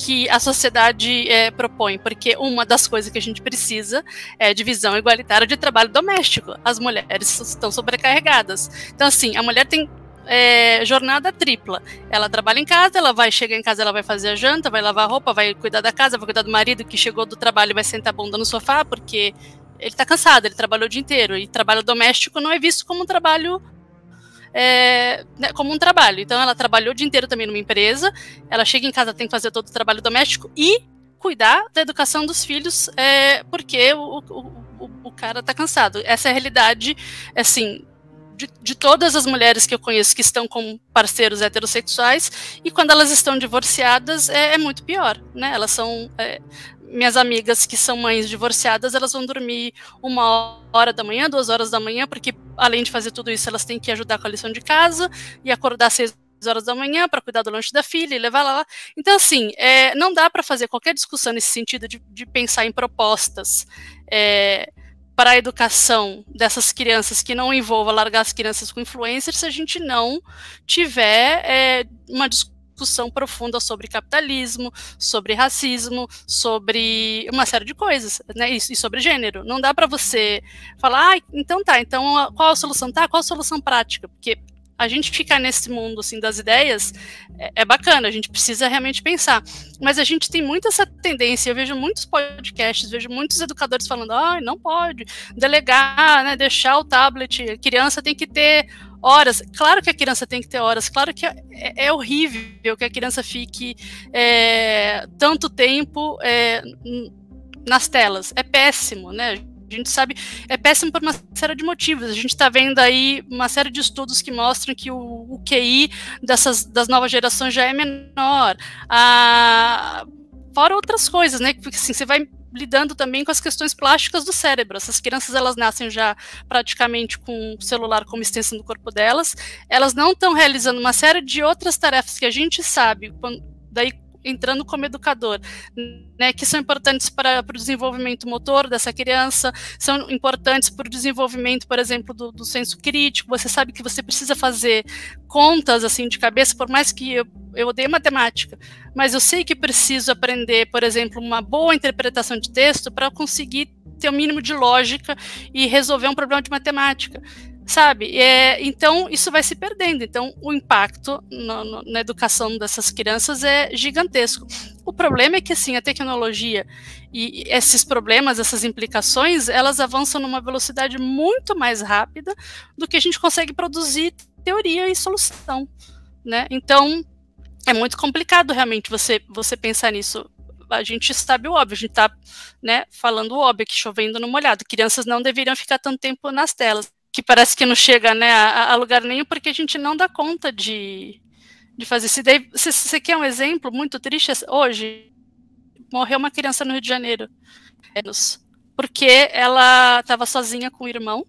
que a sociedade é, propõe, porque uma das coisas que a gente precisa é divisão igualitária de trabalho doméstico. As mulheres estão sobrecarregadas. Então, assim, a mulher tem é, jornada tripla. Ela trabalha em casa, ela vai chegar em casa, ela vai fazer a janta, vai lavar a roupa, vai cuidar da casa, vai cuidar do marido que chegou do trabalho e vai sentar a bunda no sofá, porque ele está cansado, ele trabalhou o dia inteiro. E trabalho doméstico não é visto como um trabalho é, né, como um trabalho. Então, ela trabalhou o dia inteiro também numa empresa, ela chega em casa, tem que fazer todo o trabalho doméstico e cuidar da educação dos filhos, é, porque o, o, o, o cara está cansado. Essa é a realidade, assim, de, de, todas as mulheres que eu conheço que estão com parceiros heterossexuais e quando elas estão divorciadas é, é muito pior, né? Elas são é, minhas amigas que são mães divorciadas, elas vão dormir uma hora da manhã, duas horas da manhã, porque além de fazer tudo isso, elas têm que ajudar com a lição de casa e acordar seis horas da manhã para cuidar do lanche da filha e levar lá. Então, assim, é, não dá para fazer qualquer discussão nesse sentido de, de pensar em propostas é, para a educação dessas crianças que não envolva largar as crianças com influencers se a gente não tiver é, uma discussão discussão profunda sobre capitalismo, sobre racismo, sobre uma série de coisas, né? E, e sobre gênero. Não dá para você falar, ah, então tá, então qual a solução? Tá, qual a solução prática? Porque a gente ficar nesse mundo assim das ideias é, é, bacana, a gente precisa realmente pensar. Mas a gente tem muito essa tendência, eu vejo muitos podcasts, vejo muitos educadores falando, ah, não pode delegar, né, deixar o tablet, a criança tem que ter horas. Claro que a criança tem que ter horas, claro que é, é horrível que a criança fique é, tanto tempo é, nas telas. É péssimo, né? A gente sabe, é péssimo por uma série de motivos. A gente está vendo aí uma série de estudos que mostram que o, o QI dessas, das novas gerações já é menor. Ah, fora outras coisas, né? Porque assim, você vai lidando também com as questões plásticas do cérebro. Essas crianças elas nascem já praticamente com o celular como extensão do corpo delas. Elas não estão realizando uma série de outras tarefas que a gente sabe, quando, daí entrando como educador, né, que são importantes para, o desenvolvimento motor dessa criança, são importantes para o desenvolvimento, por exemplo, do, do senso crítico. Você sabe que você precisa fazer contas assim de cabeça, por mais que eu, eu odeie matemática, mas eu sei que preciso aprender, por exemplo, uma boa interpretação de texto para conseguir ter o um mínimo de lógica e resolver um problema de matemática sabe? É, então, isso vai se perdendo. Então, o impacto no, no, na educação dessas crianças é gigantesco. O problema é que, assim, a tecnologia e esses problemas, essas implicações, elas avançam numa velocidade muito mais rápida do que a gente consegue produzir teoria e solução, né? Então, é muito complicado realmente você, você pensar nisso a gente sabe o óbvio, a gente está né, falando o óbvio, que chovendo no molhado. Crianças não deveriam ficar tanto tempo nas telas, que parece que não chega né, a, a lugar nenhum, porque a gente não dá conta de, de fazer isso. Se você quer um exemplo muito triste, hoje morreu uma criança no Rio de Janeiro, porque ela estava sozinha com o irmão,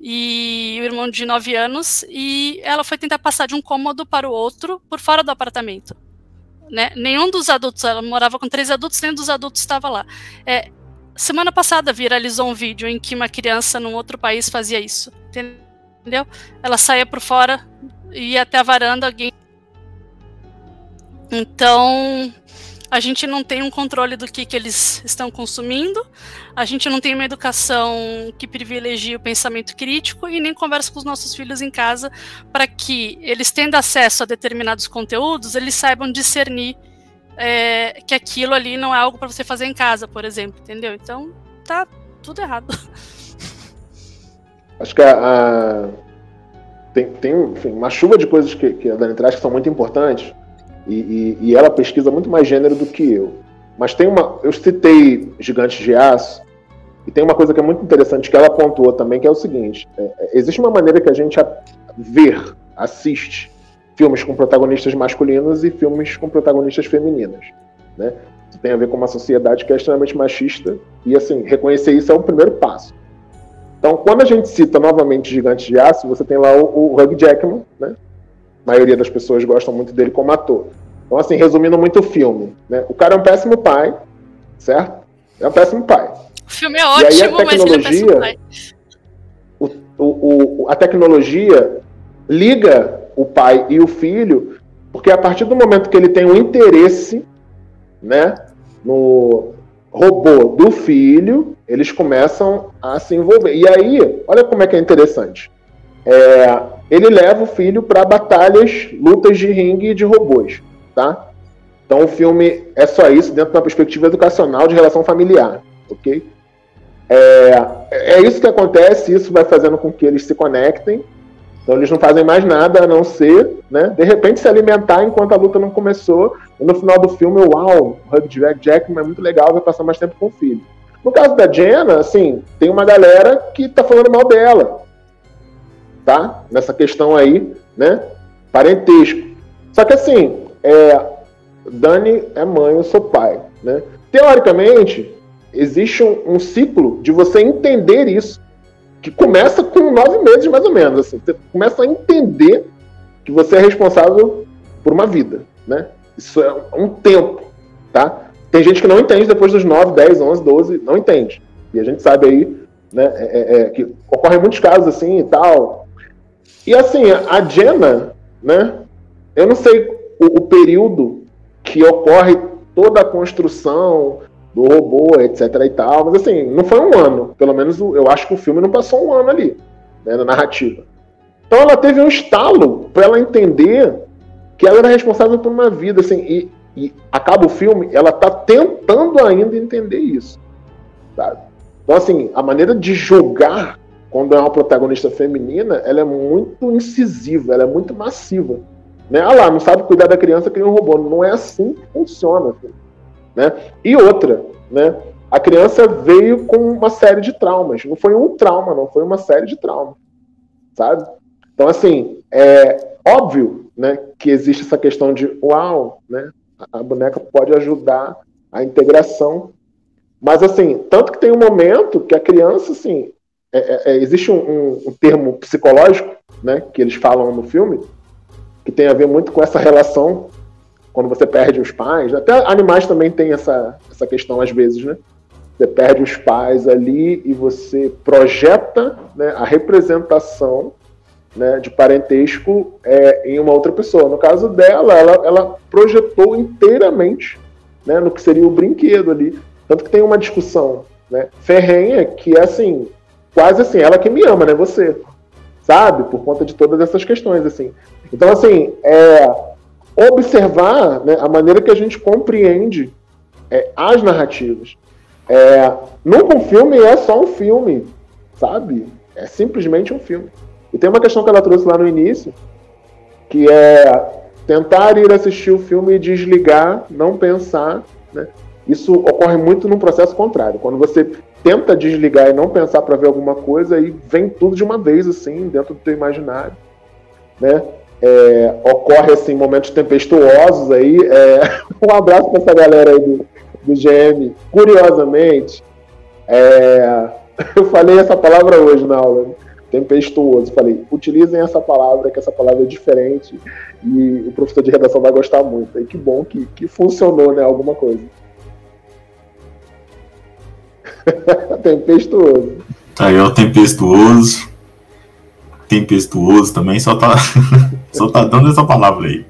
e o irmão de 9 anos, e ela foi tentar passar de um cômodo para o outro por fora do apartamento. Né? Nenhum dos adultos, ela morava com três adultos, nenhum dos adultos estava lá. É, semana passada viralizou um vídeo em que uma criança num outro país fazia isso, entendeu? Ela saía por fora, ia até a varanda, alguém. Então, a gente não tem um controle do que, que eles estão consumindo, a gente não tem uma educação que privilegie o pensamento crítico e nem conversa com os nossos filhos em casa para que eles tendo acesso a determinados conteúdos, eles saibam discernir é, que aquilo ali não é algo para você fazer em casa, por exemplo, entendeu? Então, tá tudo errado. Acho que a, a... tem, tem enfim, uma chuva de coisas que, que a Dani traz que são muito importantes e, e, e, ela pesquisa muito mais gênero do que eu. Mas tem uma. Eu citei Gigantes de Aço, e tem uma coisa que é muito interessante que ela pontuou também, que é o seguinte: é, é, existe uma maneira que a gente a, ver, assiste filmes com protagonistas masculinos e filmes com protagonistas femininas. Né? Isso tem a ver com uma sociedade que é extremamente machista, e assim, reconhecer isso é o primeiro passo. Então, quando a gente cita novamente Gigantes de Aço, você tem lá o, o Hugh Jackman, né? A maioria das pessoas gostam muito dele como ator. Então, assim, resumindo muito o filme, né? O cara é um péssimo pai, certo? É um péssimo pai. O filme é ótimo, e aí a tecnologia, mas o, o, o, a tecnologia liga o pai e o filho, porque a partir do momento que ele tem um interesse, né, no robô do filho, eles começam a se envolver. E aí, olha como é que é interessante. É, ele leva o filho para batalhas, lutas de ringue de robôs, tá? Então o filme é só isso dentro de uma perspectiva educacional de relação familiar, ok? É, é isso que acontece, isso vai fazendo com que eles se conectem. Então eles não fazem mais nada a não ser, né? De repente se alimentar enquanto a luta não começou. E no final do filme, uau, Hugh Jack Jackman é muito legal, vai passar mais tempo com o filho. No caso da Jenna, assim, tem uma galera que tá falando mal dela tá? Nessa questão aí, né? Parentesco. Só que assim, é, Dani é mãe, eu sou pai, né? Teoricamente, existe um, um ciclo de você entender isso, que começa com nove meses mais ou menos. Assim, você começa a entender que você é responsável por uma vida, né? Isso é um tempo, tá? Tem gente que não entende depois dos 9, 10, 11, 12, não entende. E a gente sabe aí, né, é, é, é que ocorrem muitos casos assim e tal, e assim, a Jenna, né? Eu não sei o, o período que ocorre toda a construção do robô, etc e tal, mas assim, não foi um ano. Pelo menos eu acho que o filme não passou um ano ali, né, na narrativa. Então ela teve um estalo para ela entender que ela era responsável por uma vida, assim, e, e acaba o filme, ela tá tentando ainda entender isso, sabe? Então assim, a maneira de julgar quando é uma protagonista feminina, ela é muito incisiva, ela é muito massiva. Né? Ah lá, não sabe cuidar da criança que nem um robô. Não é assim que funciona. Assim, né? E outra, né? a criança veio com uma série de traumas. Não foi um trauma, não, foi uma série de traumas. Sabe? Então, assim, é óbvio né, que existe essa questão de, uau, né, a boneca pode ajudar a integração. Mas, assim, tanto que tem um momento que a criança, assim, é, é, é, existe um, um, um, termo psicológico, né, que eles falam no filme, que tem a ver muito com essa relação quando você perde os pais. Até animais também tem essa, essa questão às vezes, né? Você perde os pais ali e você projeta né, a representação né, de parentesco é, em uma outra pessoa. No caso dela, ela, ela projetou inteiramente né, no que seria o brinquedo ali. Tanto que tem uma discussão né, ferrenha que é assim, quase assim, ela que me ama, né? Você. Sabe? Por conta de todas essas questões, assim. Então, assim, é, observar né, a maneira que a gente compreende é, as narrativas. É, nunca um filme é só um filme, sabe? É simplesmente um filme. E tem uma questão que ela trouxe lá no início, que é tentar ir assistir o filme e desligar, não pensar, né? Isso ocorre muito num processo contrário. Quando você tenta desligar e não pensar para ver alguma coisa, aí vem tudo de uma vez, assim, dentro do teu imaginário. Né? É, ocorre assim momentos tempestuosos aí. É, um abraço para essa galera aí do, do GM. Curiosamente, é, eu falei essa palavra hoje na aula, tempestuoso. Falei, utilizem essa palavra, que essa palavra é diferente e o professor de redação vai gostar muito. E que bom que, que funcionou, né? Alguma coisa. tempestuoso. Aí, ó, tempestuoso. Tempestuoso também, só tá, só tá dando essa palavra aí.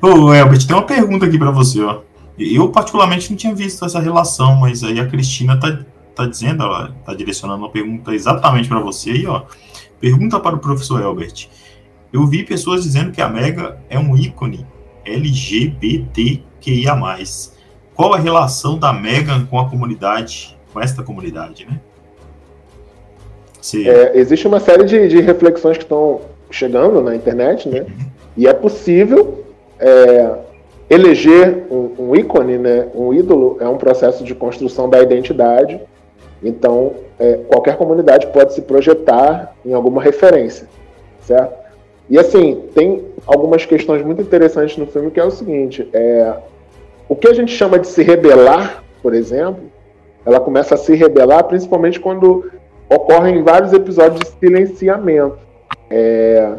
Ô, Elbert, tem uma pergunta aqui para você, ó. Eu, particularmente, não tinha visto essa relação, mas aí a Cristina tá, tá dizendo, ela tá direcionando uma pergunta exatamente para você aí, ó. Pergunta para o professor Elbert. Eu vi pessoas dizendo que a Mega é um ícone LGBTQIA+. Qual a relação da Megan com a comunidade, com esta comunidade, né? É, existe uma série de, de, reflexões que estão chegando na internet, né? E é possível é, eleger um, um, ícone, né? Um ídolo é um processo de construção da identidade. Então, é, qualquer comunidade pode se projetar em alguma referência, certo? E assim, tem algumas questões muito interessantes no filme que é o seguinte: é, o que a gente chama de se rebelar, por exemplo, ela começa a se rebelar principalmente quando ocorrem vários episódios de silenciamento. É,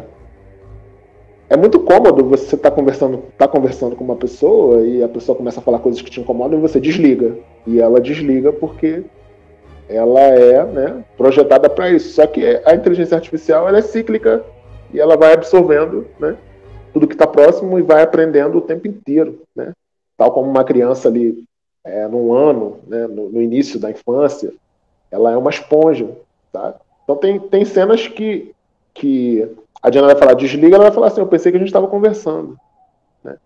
é muito cômodo você estar tá conversando, tá conversando com uma pessoa e a pessoa começa a falar coisas que te incomodam e você desliga. E ela desliga porque ela é né, projetada para isso. Só que a inteligência artificial ela é cíclica e ela vai absorvendo né, tudo que está próximo e vai aprendendo o tempo inteiro. Né? Tal como uma criança ali é, num ano, né, no, no início da infância, ela é uma esponja. Tá? Então tem, tem cenas que, que a Diana vai falar desliga, ela vai falar assim, eu pensei que a gente estava conversando. Né?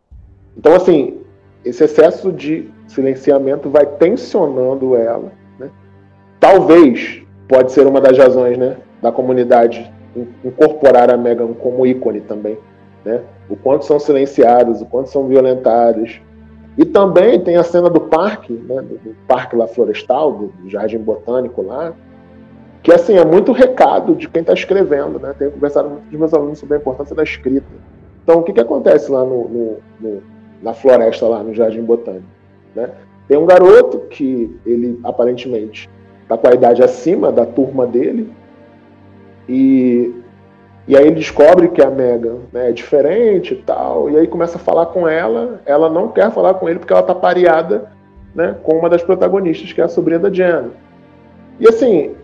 Então, assim, esse excesso de silenciamento vai tensionando ela. Né? Talvez, pode ser uma das razões né, da comunidade incorporar a Megan como ícone também. Né? O quanto são silenciados, o quanto são violentados. E também tem a cena do parque, né, do, parque lá florestal, do, do jardim botânico lá, que assim é muito recado de quem está escrevendo, né? Tenho conversado com meus alunos sobre a importância da escrita. Então, o que, que acontece lá no, no, no, na floresta, lá no Jardim Botânico? Né? Tem um garoto que ele aparentemente está com a idade acima da turma dele e, e aí ele descobre que a Mega né, é diferente e tal, e aí começa a falar com ela, ela não quer falar com ele porque ela está pareada né, com uma das protagonistas, que é a sobrinha da Jenna. E assim,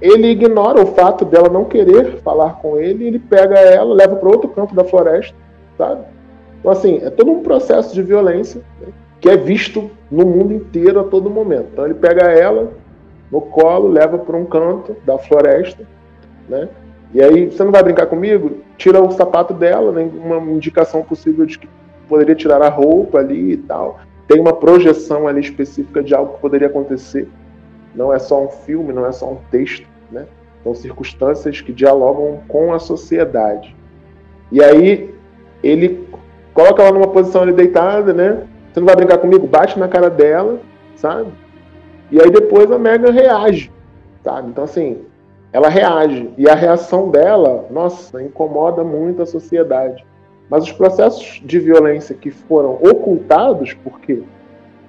ele ignora o fato dela não querer falar com ele, ele pega ela, leva para outro campo da floresta, sabe? Então, assim, é todo um processo de violência né, que é visto no mundo inteiro a todo momento. Então, ele pega ela no colo, leva para um canto da floresta, né? E aí, você não vai brincar comigo? Tira o sapato dela, né, uma indicação possível de que poderia tirar a roupa ali e tal. Tem uma projeção ali específica de algo que poderia acontecer não é só um filme, não é só um texto, né? São circunstâncias que dialogam com a sociedade. E aí ele coloca ela numa posição ali deitada, né? Você não vai brincar comigo? Bate na cara dela, sabe? E aí depois a Megan reage, sabe? Então assim, ela reage e a reação dela, nossa, incomoda muito a sociedade. Mas os processos de violência que foram ocultados, porque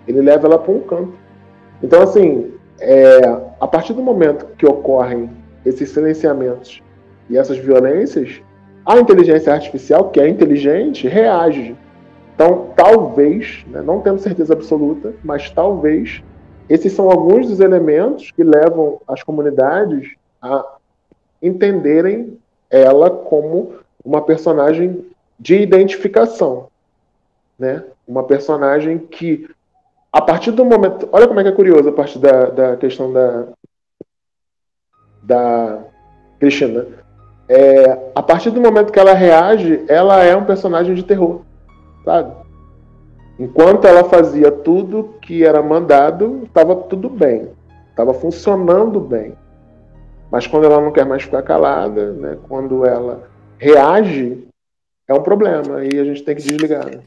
ele leva ela para um canto. Então assim, é, a partir do momento que ocorrem esses silenciamentos e essas violências, a inteligência artificial, que é inteligente, reage. Então, talvez, né, não temos certeza absoluta, mas talvez esses são alguns dos elementos que levam as comunidades a entenderem ela como uma personagem de identificação, né? Uma personagem que a partir do momento. Olha como é que é curioso a partir da, da questão da. Da Cristina. É, a partir do momento que ela reage, ela é um personagem de terror, sabe? Enquanto ela fazia tudo que era mandado, estava tudo bem, estava funcionando bem. Mas quando ela não quer mais ficar calada, né, quando ela reage, é um problema e a gente tem que desligar. Né?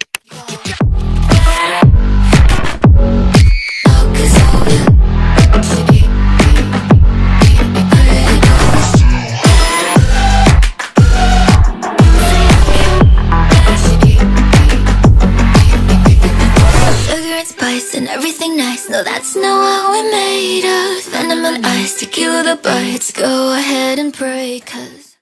The bites. Go ahead and pray, cause.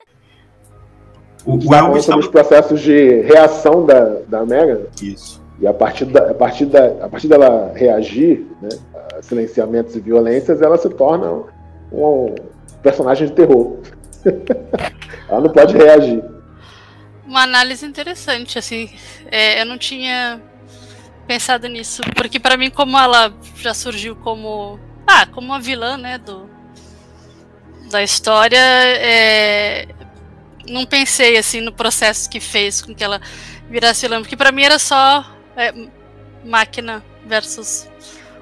O, o Elvis sobre os processos de reação da, da Megan. Isso. E a partir, da, a, partir da, a partir dela reagir né, a silenciamentos e violências, ela se torna um, um personagem de terror. ela não pode reagir. Uma análise interessante, assim. É, eu não tinha pensado nisso, porque para mim, como ela já surgiu como. Ah, como uma vilã, né? Do, da história, é, não pensei assim no processo que fez com que ela virasse vilã, porque para mim era só é, máquina versus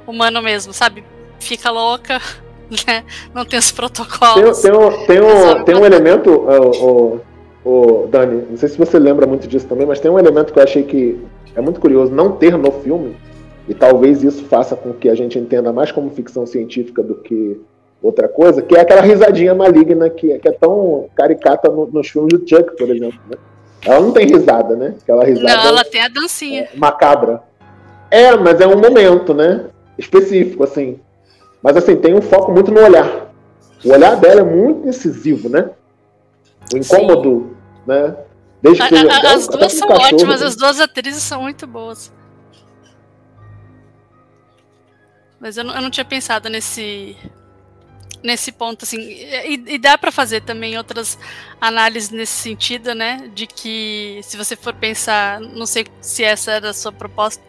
humano mesmo, sabe? Fica louca, né? Não tem os protocolos. Tem, tem um, tem um, tem um elemento, o, o, o, Dani, não sei se você lembra muito disso também, mas tem um elemento que eu achei que é muito curioso não ter no filme, e talvez isso faça com que a gente entenda mais como ficção científica do que outra coisa, que é aquela risadinha maligna que, que é tão caricata no, nos filmes do Chuck, por exemplo. Né? Ela não tem risada, né? Aquela risada. Não, ela tem a dancinha. É, macabra. É, mas é um momento, né? Específico, assim. Mas assim, tem um foco muito no olhar. O olhar dela é muito incisivo, né? O incômodo, Sim. né? Desde que a, a, as duas são cachorro, ótimas, né? as duas atrizes são muito boas. Mas eu não, eu não tinha pensado nesse nesse ponto assim e, e dá para fazer também outras análises nesse sentido né? De que se você for pensar não sei se essa era a sua proposta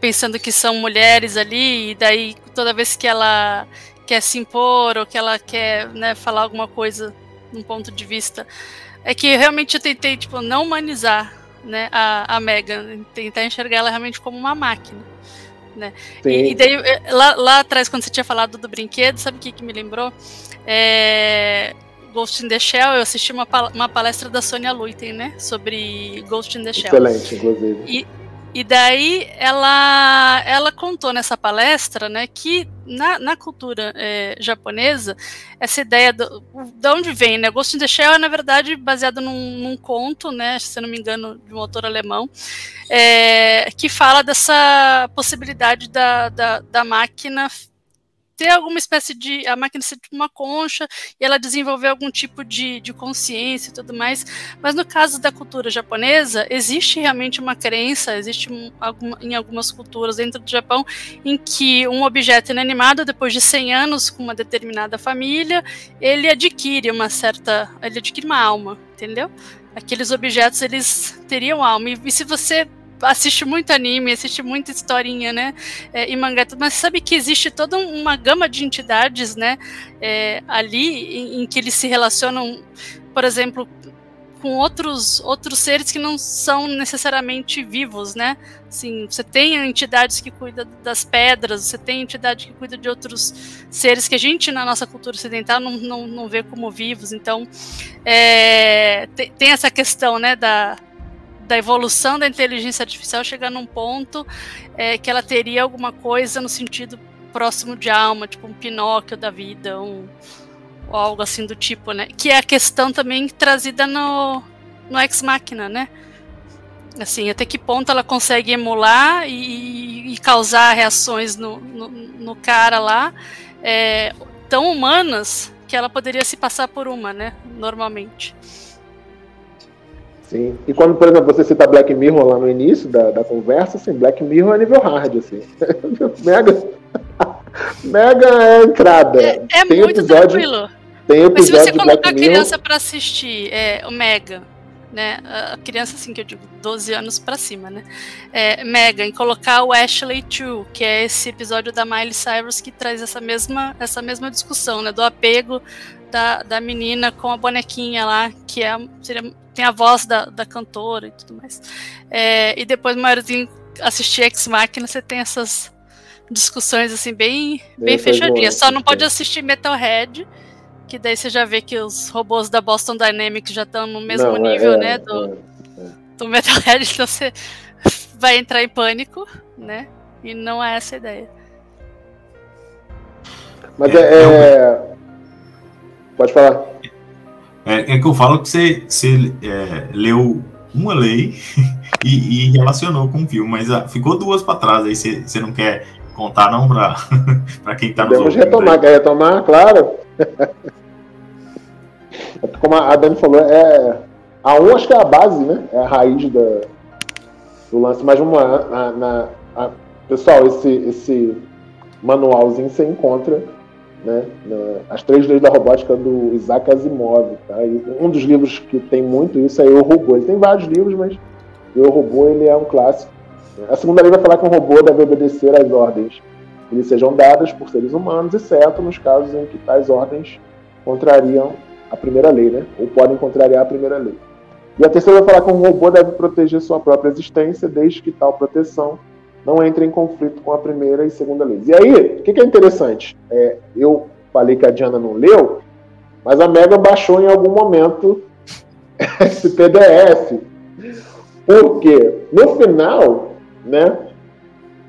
pensando que são mulheres ali e daí toda vez que ela quer se impor ou que ela quer né, falar alguma coisa num ponto de vista é que realmente eu tentei tipo não humanizar né a, a Megan tentar enxergar ela realmente como uma máquina né? E, e, daí, lá, lá atrás, quando você tinha falado do brinquedo, sabe o que, que me lembrou? É... Ghost in the Shell, eu assisti uma, uma palestra da Sonia Luiten, né? Sobre Ghost in the Shell. Excelente, inclusive. E, e daí ela, ela contou nessa palestra né, que na, na cultura é, japonesa, essa ideia do, de onde vem, né? Ghost in the Shell é, na verdade, baseado num, num conto, né, se não me engano, de um autor alemão, é, que fala dessa possibilidade da, da, da máquina ter alguma espécie de. a máquina ser tipo uma concha e ela desenvolver algum tipo de, de consciência e tudo mais. Mas no caso da cultura japonesa, existe realmente uma crença, existe um, alguma, em algumas culturas dentro do Japão, em que um objeto inanimado, depois de 100 anos com uma determinada família, ele adquire uma certa. ele adquire uma alma, entendeu? Aqueles objetos eles teriam alma. E, e se você assiste muito anime, assiste muita historinha, né? É, e mangá, mas sabe que existe toda uma gama de entidades, né? É, ali em, em, que eles se relacionam, por exemplo, com outros outros seres que não são necessariamente vivos, né? Assim, você tem entidades que cuidam das pedras, você tem entidade que cuida de outros seres que a gente na nossa cultura ocidental não, não, não vê como vivos. Então, é, tem, tem essa questão, né? Da da evolução da inteligência artificial chegar num ponto é, que ela teria alguma coisa no sentido próximo de alma, tipo um Pinóquio da vida, um, ou algo assim do tipo, né? Que é a questão também trazida no, no Ex Machina, né? Assim, até que ponto ela consegue emular e, e causar reações no, no, no cara lá é, tão humanas que ela poderia se passar por uma, né? Normalmente. Sim. E quando, por exemplo, você cita Black Mirror lá no início da, da conversa, assim, Black Mirror é nível hard, assim. Mega. Mega é a entrada. É, é tem muito episódio, tranquilo. Tem episódio Mas se você colocar a criança para assistir é, o Mega, né? A criança, assim, que eu digo, 12 anos para cima, né? É, Mega, em colocar o Ashley 2, que é esse episódio da Miley Cyrus que traz essa mesma, essa mesma discussão, né? Do apego da, da menina com a bonequinha lá, que é, seria tem a voz da, da cantora e tudo mais. É, e depois, maiorzinho, assistir Ex Machina, você tem essas discussões assim bem, bem fechadinhas. Só não pode assistir Metalhead, que daí você já vê que os robôs da Boston Dynamics já estão no mesmo não, é, nível, é, né, do, é, é. do Metalhead, então você vai entrar em pânico, né? E não é essa a ideia. Mas é, é Pode falar. É, é, que eu falo que você, você é, leu uma lei e, e, relacionou com o filme, mas ah, ficou duas para trás aí. Você, você não quer contar não para quem está nos Podemos retomar, aí. quer retomar? Claro. Como a Dani falou, é, a 1 acho que é a base, né? É a raiz da, do lance. Mas vamos lá, na, na a, pessoal, esse, esse manualzinho você encontra né, as três leis da robótica do Isaac Asimov. Tá? E um dos livros que tem muito isso é Eu Robô. Ele tem vários livros, mas Eu Robô ele é um clássico. A segunda lei vai falar que um robô deve obedecer às ordens que lhe sejam dadas por seres humanos, exceto nos casos em que tais ordens contrariam a primeira lei, né? ou podem contrariar a primeira lei. E a terceira vai falar que um robô deve proteger sua própria existência, desde que tal proteção não entre em conflito com a primeira e segunda lei. E aí, o que, que, é interessante? É, eu falei que a Diana não leu, mas a Mega baixou em algum momento esse PDF. Porque no final, né,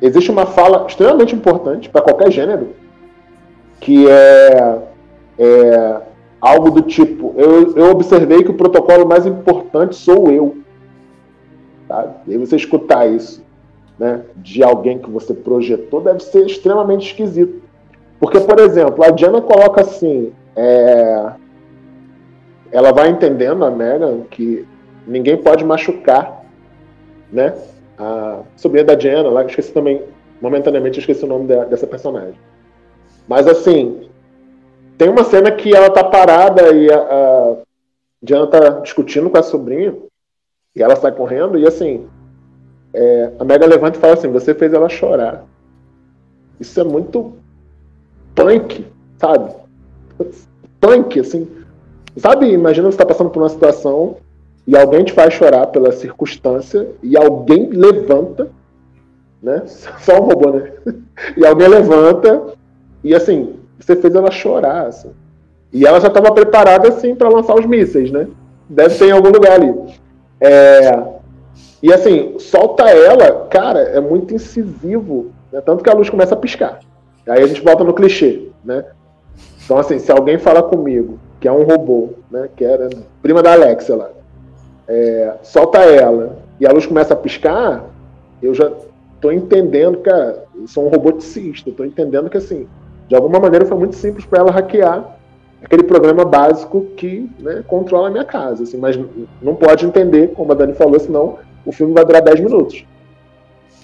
existe uma fala extremamente importante para qualquer gênero, que é, é algo do tipo: eu, eu observei que o protocolo mais importante sou eu. Tá? E você escutar isso né, de alguém que você projetou deve ser extremamente esquisito. Porque, por exemplo, a Diana coloca assim: é, ela vai entendendo, a Megan, que ninguém pode machucar né, a sobrinha da Diana, lá, esqueci também, momentaneamente esqueci o nome de, dessa personagem. Mas assim, tem uma cena que ela tá parada e a, a Diana tá discutindo com a sobrinha e ela sai correndo e assim, é, a Mega levanta e fala assim, você fez ela chorar. Isso é muito punk, sabe? Punk, assim. Sabe, imagina você tá passando por uma situação e alguém te faz chorar pela circunstância e alguém levanta, né? Só um robô, né? E alguém levanta e assim, você fez ela chorar. Assim. E ela já estava preparada assim para lançar os mísseis, né? Deve ter em algum lugar ali. É... E assim, solta ela, cara, é muito incisivo. Né? Tanto que a luz começa a piscar. Aí a gente volta no clichê, né? Então, assim, se alguém fala comigo que é um robô, né? Que era prima da Alexia lá, é... solta ela e a luz começa a piscar, eu já tô entendendo, cara, eu sou um roboticista, tô entendendo que assim, de alguma maneira foi muito simples para ela hackear aquele programa básico que né, controla a minha casa. Assim, mas não pode entender, como a Dani falou, senão o filme vai durar 10 minutos.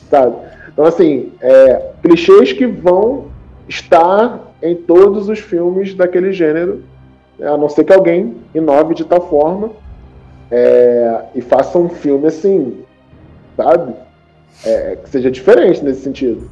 Sabe? Então, assim, é, clichês que vão estar em todos os filmes daquele gênero, né, a não ser que alguém inove de tal forma é, e faça um filme assim, sabe? É, que seja diferente nesse sentido.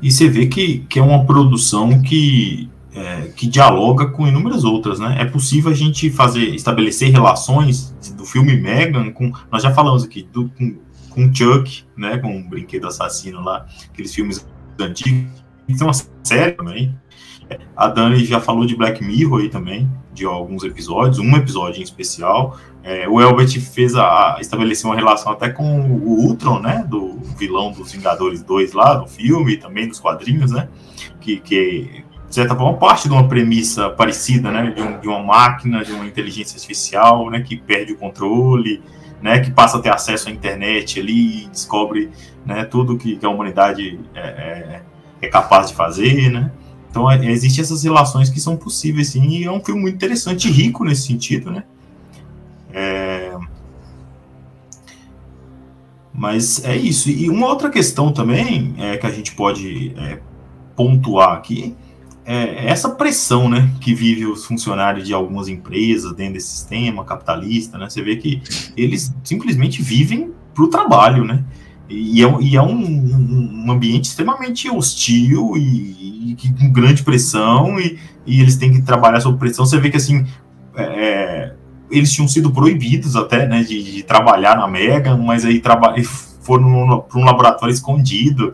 E você vê que, que é uma produção que, é, que dialoga com inúmeras outras, né? É possível a gente fazer, estabelecer relações do filme Megan com. Nós já falamos aqui, do, com, com Chuck, né? Com o brinquedo assassino lá, aqueles filmes antigos. Tem uma série também. A Dani já falou de Black Mirror aí também, de alguns episódios, um episódio em especial. É, o Elbert fez a, estabeleceu uma relação até com o Ultron, né? Do vilão dos Vingadores 2 lá, do filme, também dos quadrinhos, né? Que, que de certa forma, parte de uma premissa parecida, né? De, um, de uma máquina, de uma inteligência artificial, né? Que perde o controle, né? Que passa a ter acesso à internet ali e descobre né, tudo que, que a humanidade é, é, é capaz de fazer, né? Então, é, existem essas relações que são possíveis, sim, e é um filme muito interessante e rico nesse sentido, né? É... Mas é isso. E uma outra questão também é, que a gente pode é, pontuar aqui é essa pressão né, que vive os funcionários de algumas empresas dentro desse sistema capitalista. Né? Você vê que eles simplesmente vivem para o trabalho, né? E é, e é um, um, ambiente extremamente hostil e, e, com grande pressão, e, e, eles têm que trabalhar sob pressão. Você vê que assim é, é eles tinham sido proibidos até né, de, de trabalhar na Mega, mas aí foram para um laboratório escondido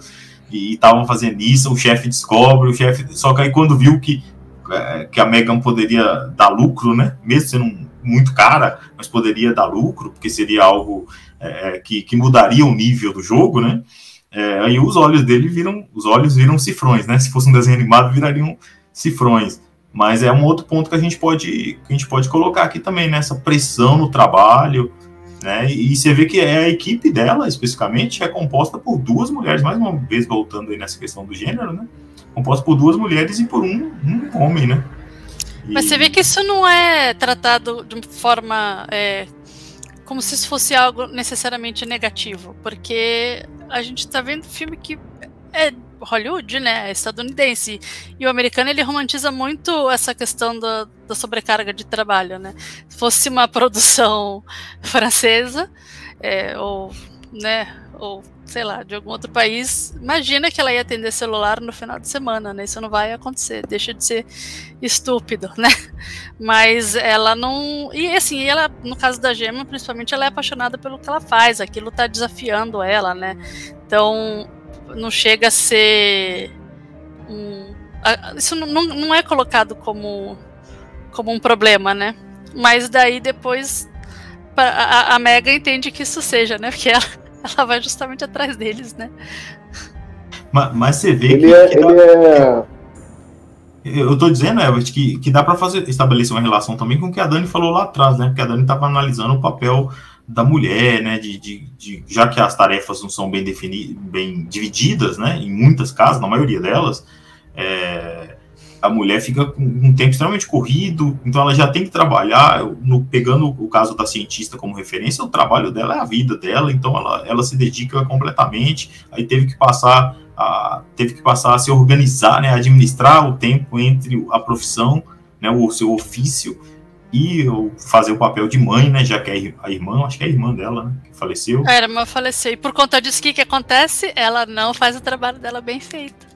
e estavam fazendo isso. O chefe descobre, o chefe. Só que aí quando viu que, é, que a Megan poderia dar lucro, né? Mesmo sendo muito cara, mas poderia dar lucro, porque seria algo é, que, que mudaria o nível do jogo, né? É, aí os olhos dele viram, os olhos viram cifrões, né? Se fosse um desenho animado, virariam cifrões. Mas é um outro ponto que a gente pode, que a gente pode colocar aqui também, né? Essa pressão no trabalho, Né? E você vê que é a equipe dela, especificamente, é composta por duas mulheres, mais uma vez voltando aí nessa questão do gênero, né? Composta por duas mulheres e por um, um homem, né? E... Mas você vê que isso não é tratado de forma é, como se isso fosse algo necessariamente negativo, porque a gente está vendo filme que é Hollywood, né, é estadunidense, e o americano ele romantiza muito essa questão da, da sobrecarga de trabalho, né. Se fosse uma produção francesa, é, ou, né, ou sei lá, de algum outro país, imagina que ela ia atender celular no final de semana, né? Isso não vai acontecer, deixa de ser estúpido, né? Mas ela não. E assim, ela, no caso da Gema, principalmente, ela é apaixonada pelo que ela faz, aquilo tá desafiando ela, né? Então, não chega a ser um, isso não, não é colocado como como um problema, né? Mas daí depois a, a Mega entende que isso seja, né? Porque ela, ela vai justamente atrás deles, né? Mas, mas você vê ele que, é, que ele dá... é... Eu tô dizendo, Everett, que, que dá para fazer estabelecer uma relação também com o que a Dani falou lá atrás, né? Porque a Dani estava analisando o papel da mulher, né, de, de, de, já que as tarefas não são bem definidas, bem divididas, né, em muitas casas, na maioria delas, é, a mulher fica com um tempo extremamente corrido, então ela já tem que trabalhar, no, pegando o caso da cientista como referência, o trabalho dela é a vida dela, então ela, ela se dedica completamente, aí teve que passar a, teve que passar a se organizar, né, administrar o tempo entre a profissão, né, o seu ofício, e fazer o papel de mãe, né? Já que é a irmã, acho que é a irmã dela, né? Que faleceu. É, a irmã faleceu. E por conta disso, o que, que acontece? Ela não faz o trabalho dela bem feito.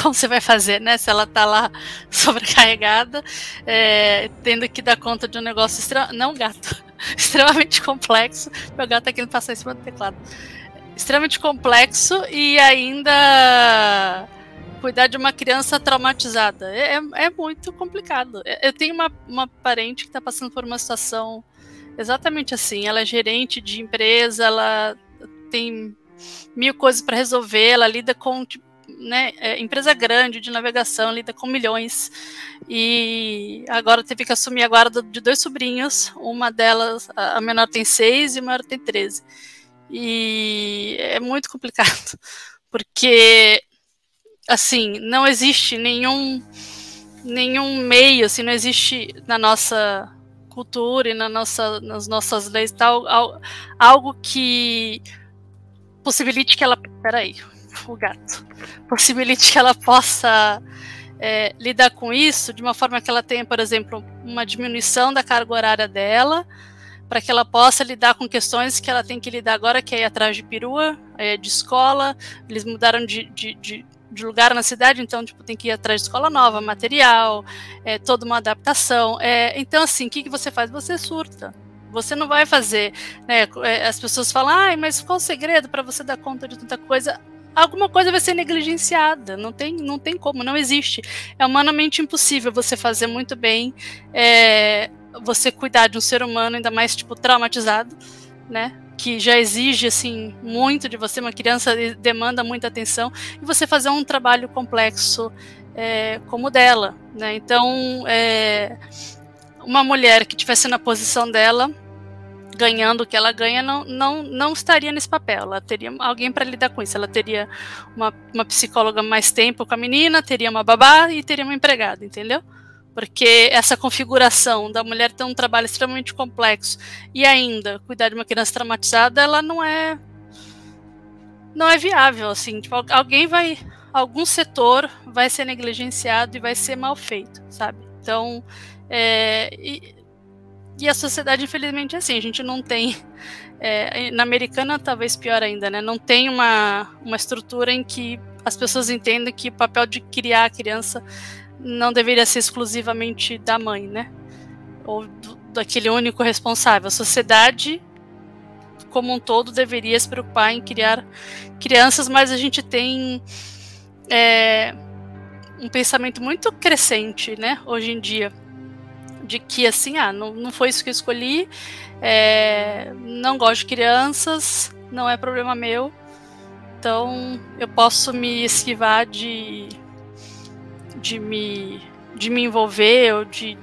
Como você vai fazer, né? Se ela tá lá sobrecarregada, é, tendo que dar conta de um negócio extremamente. Não, gato. extremamente complexo. Meu gato tá querendo passar em cima do teclado. Extremamente complexo e ainda cuidar de uma criança traumatizada. É, é, é muito complicado. Eu tenho uma, uma parente que está passando por uma situação exatamente assim. Ela é gerente de empresa, ela tem mil coisas para resolver, ela lida com tipo, né, é, empresa grande de navegação, lida com milhões. E agora teve que assumir a guarda de dois sobrinhos. Uma delas, a menor tem seis e a maior tem treze. E é muito complicado, porque assim, não existe nenhum nenhum meio, assim, não existe na nossa cultura e na nossa, nas nossas leis tal algo que possibilite que ela, peraí, o gato, possibilite que ela possa é, lidar com isso de uma forma que ela tenha, por exemplo, uma diminuição da carga horária dela, para que ela possa lidar com questões que ela tem que lidar agora, que é ir atrás de perua, é de escola, eles mudaram de, de, de de lugar na cidade, então tipo, tem que ir atrás de escola nova, material, é, toda uma adaptação. É, então, assim, o que, que você faz? Você surta. Você não vai fazer. Né, é, as pessoas falam, ai, mas qual o segredo para você dar conta de tanta coisa? Alguma coisa vai ser negligenciada, não tem, não tem como, não existe. É humanamente impossível você fazer muito bem, é, você cuidar de um ser humano, ainda mais tipo traumatizado, né? que já exige assim muito de você, uma criança demanda muita atenção e você fazer um trabalho complexo é, como o dela, né? Então, é, uma mulher que tivesse na posição dela, ganhando o que ela ganha, não, não, não estaria nesse papel. Ela teria alguém para lidar com isso. Ela teria uma, uma psicóloga mais tempo com a menina, teria uma babá e teria uma empregada, entendeu? porque essa configuração da mulher ter um trabalho extremamente complexo e ainda cuidar de uma criança traumatizada, ela não é não é viável assim, tipo, alguém vai algum setor vai ser negligenciado e vai ser mal feito, sabe? Então, é, e, e, a sociedade, infelizmente, é assim, a gente não tem. É, na americana, talvez pior ainda, né? Não tem uma, uma estrutura em que as pessoas entendem que o papel de criar a criança não deveria ser exclusivamente da mãe, né? Ou do, daquele único responsável. A sociedade, como um todo, deveria se preocupar em criar crianças, mas a gente tem é, um pensamento muito crescente, né, hoje em dia, de que assim, ah, não, não foi isso que eu escolhi, é, não gosto de crianças, não é problema meu, então eu posso me esquivar de de me, de me envolver ou de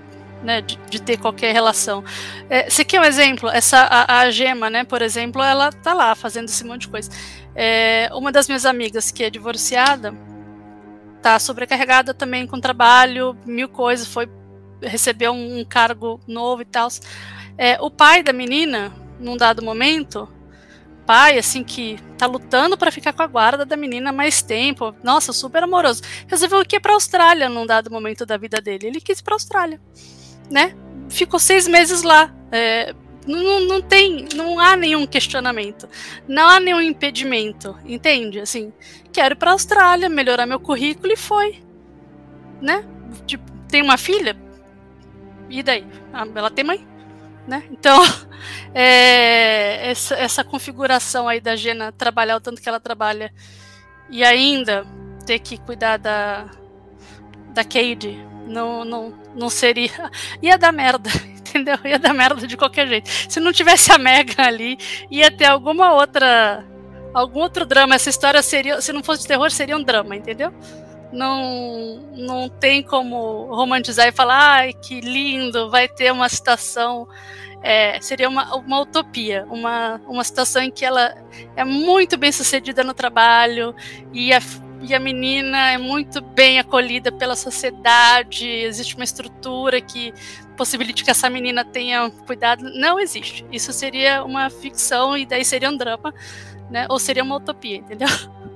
né, de, de, ter qualquer relação. É, você quer um exemplo? Essa a, a, Gema, né, por exemplo, ela tá lá fazendo esse monte de coisa. É, uma das minhas amigas que é divorciada tá sobrecarregada também com trabalho, mil coisas, foi recebeu um, um cargo novo e tal. É, o pai da menina, num dado momento, pai, assim, que tá lutando para ficar com a guarda da menina mais tempo, nossa, super amoroso, resolveu ir para a Austrália num dado momento da vida dele. Ele quis ir para a Austrália, né? Ficou seis meses lá. É, não, não tem, não há nenhum questionamento, não há nenhum impedimento, entende? Assim, quero ir para a Austrália, melhorar meu currículo e foi, né? Tipo, tem uma filha, e daí? Ah, ela tem mãe, né? Então, é, essa, essa configuração aí da Gena trabalhar o tanto que ela trabalha e ainda ter que cuidar da, da Cade não, não, não seria. ia dar merda, entendeu? Ia dar merda de qualquer jeito. Se não tivesse a Mega ali, ia ter alguma outra. algum outro drama. Essa história seria. Se não fosse terror, seria um drama, entendeu? Não, não tem como romantizar e falar, ai, que lindo, vai ter uma situação. É, seria uma, uma utopia, uma, uma situação em que ela é muito bem sucedida no trabalho e a, e a menina é muito bem acolhida pela sociedade, existe uma estrutura que possibilite que essa menina tenha cuidado. Não existe. Isso seria uma ficção e daí seria um drama, né? Ou seria uma utopia, entendeu?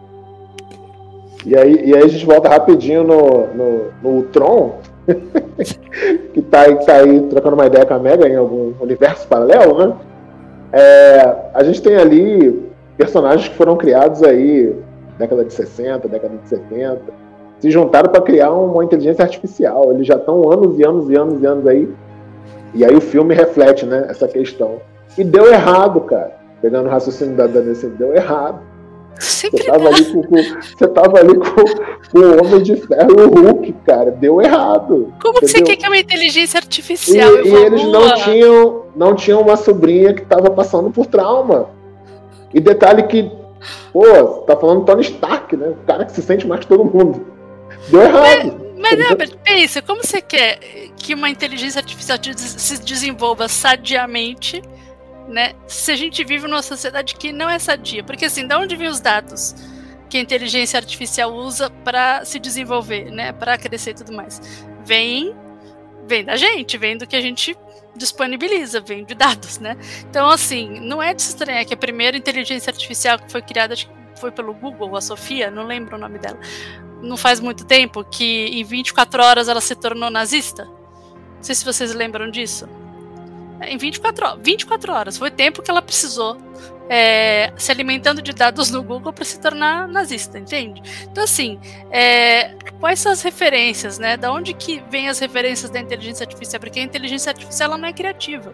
E aí, e aí a gente volta rapidinho no, no, no Tron, que tá, tá aí trocando uma ideia com a Mega em algum universo paralelo, né? É, a gente tem ali personagens que foram criados aí década de 60, década de 70, se juntaram para criar uma inteligência artificial. Eles já estão anos e anos e anos e anos aí. E aí o filme reflete, né, essa questão. E deu errado, cara. Pegando o raciocínio da DC, deu errado. Sempre você tava, ali com, com, você tava ali com, com o Homem de Ferro e o Hulk, cara. Deu errado. Como entendeu? que você quer que é uma inteligência artificial E, e eles não tinham, não tinham uma sobrinha que tava passando por trauma. E detalhe que, pô, tá falando Tony Stark, né? O cara que se sente mais que todo mundo. Deu errado. Mas, mas Albert, pensa, como você quer que uma inteligência artificial se desenvolva sadiamente né? Se a gente vive numa sociedade que não é sadia, porque assim, de onde vêm os dados que a inteligência artificial usa para se desenvolver, né? Para crescer e tudo mais? Vem, vem da gente, vem do que a gente disponibiliza, vem de dados, né? Então, assim, não é de se estranhar que a primeira inteligência artificial que foi criada, acho que foi pelo Google, a Sofia, não lembro o nome dela, não faz muito tempo, que em 24 horas ela se tornou nazista. Não sei se vocês lembram disso em 24 horas. 24 horas. Foi o tempo que ela precisou é, se alimentando de dados no Google para se tornar nazista, entende? Então, assim, é, quais são as referências, né? Da onde que vem as referências da inteligência artificial? Porque a inteligência artificial ela não é criativa.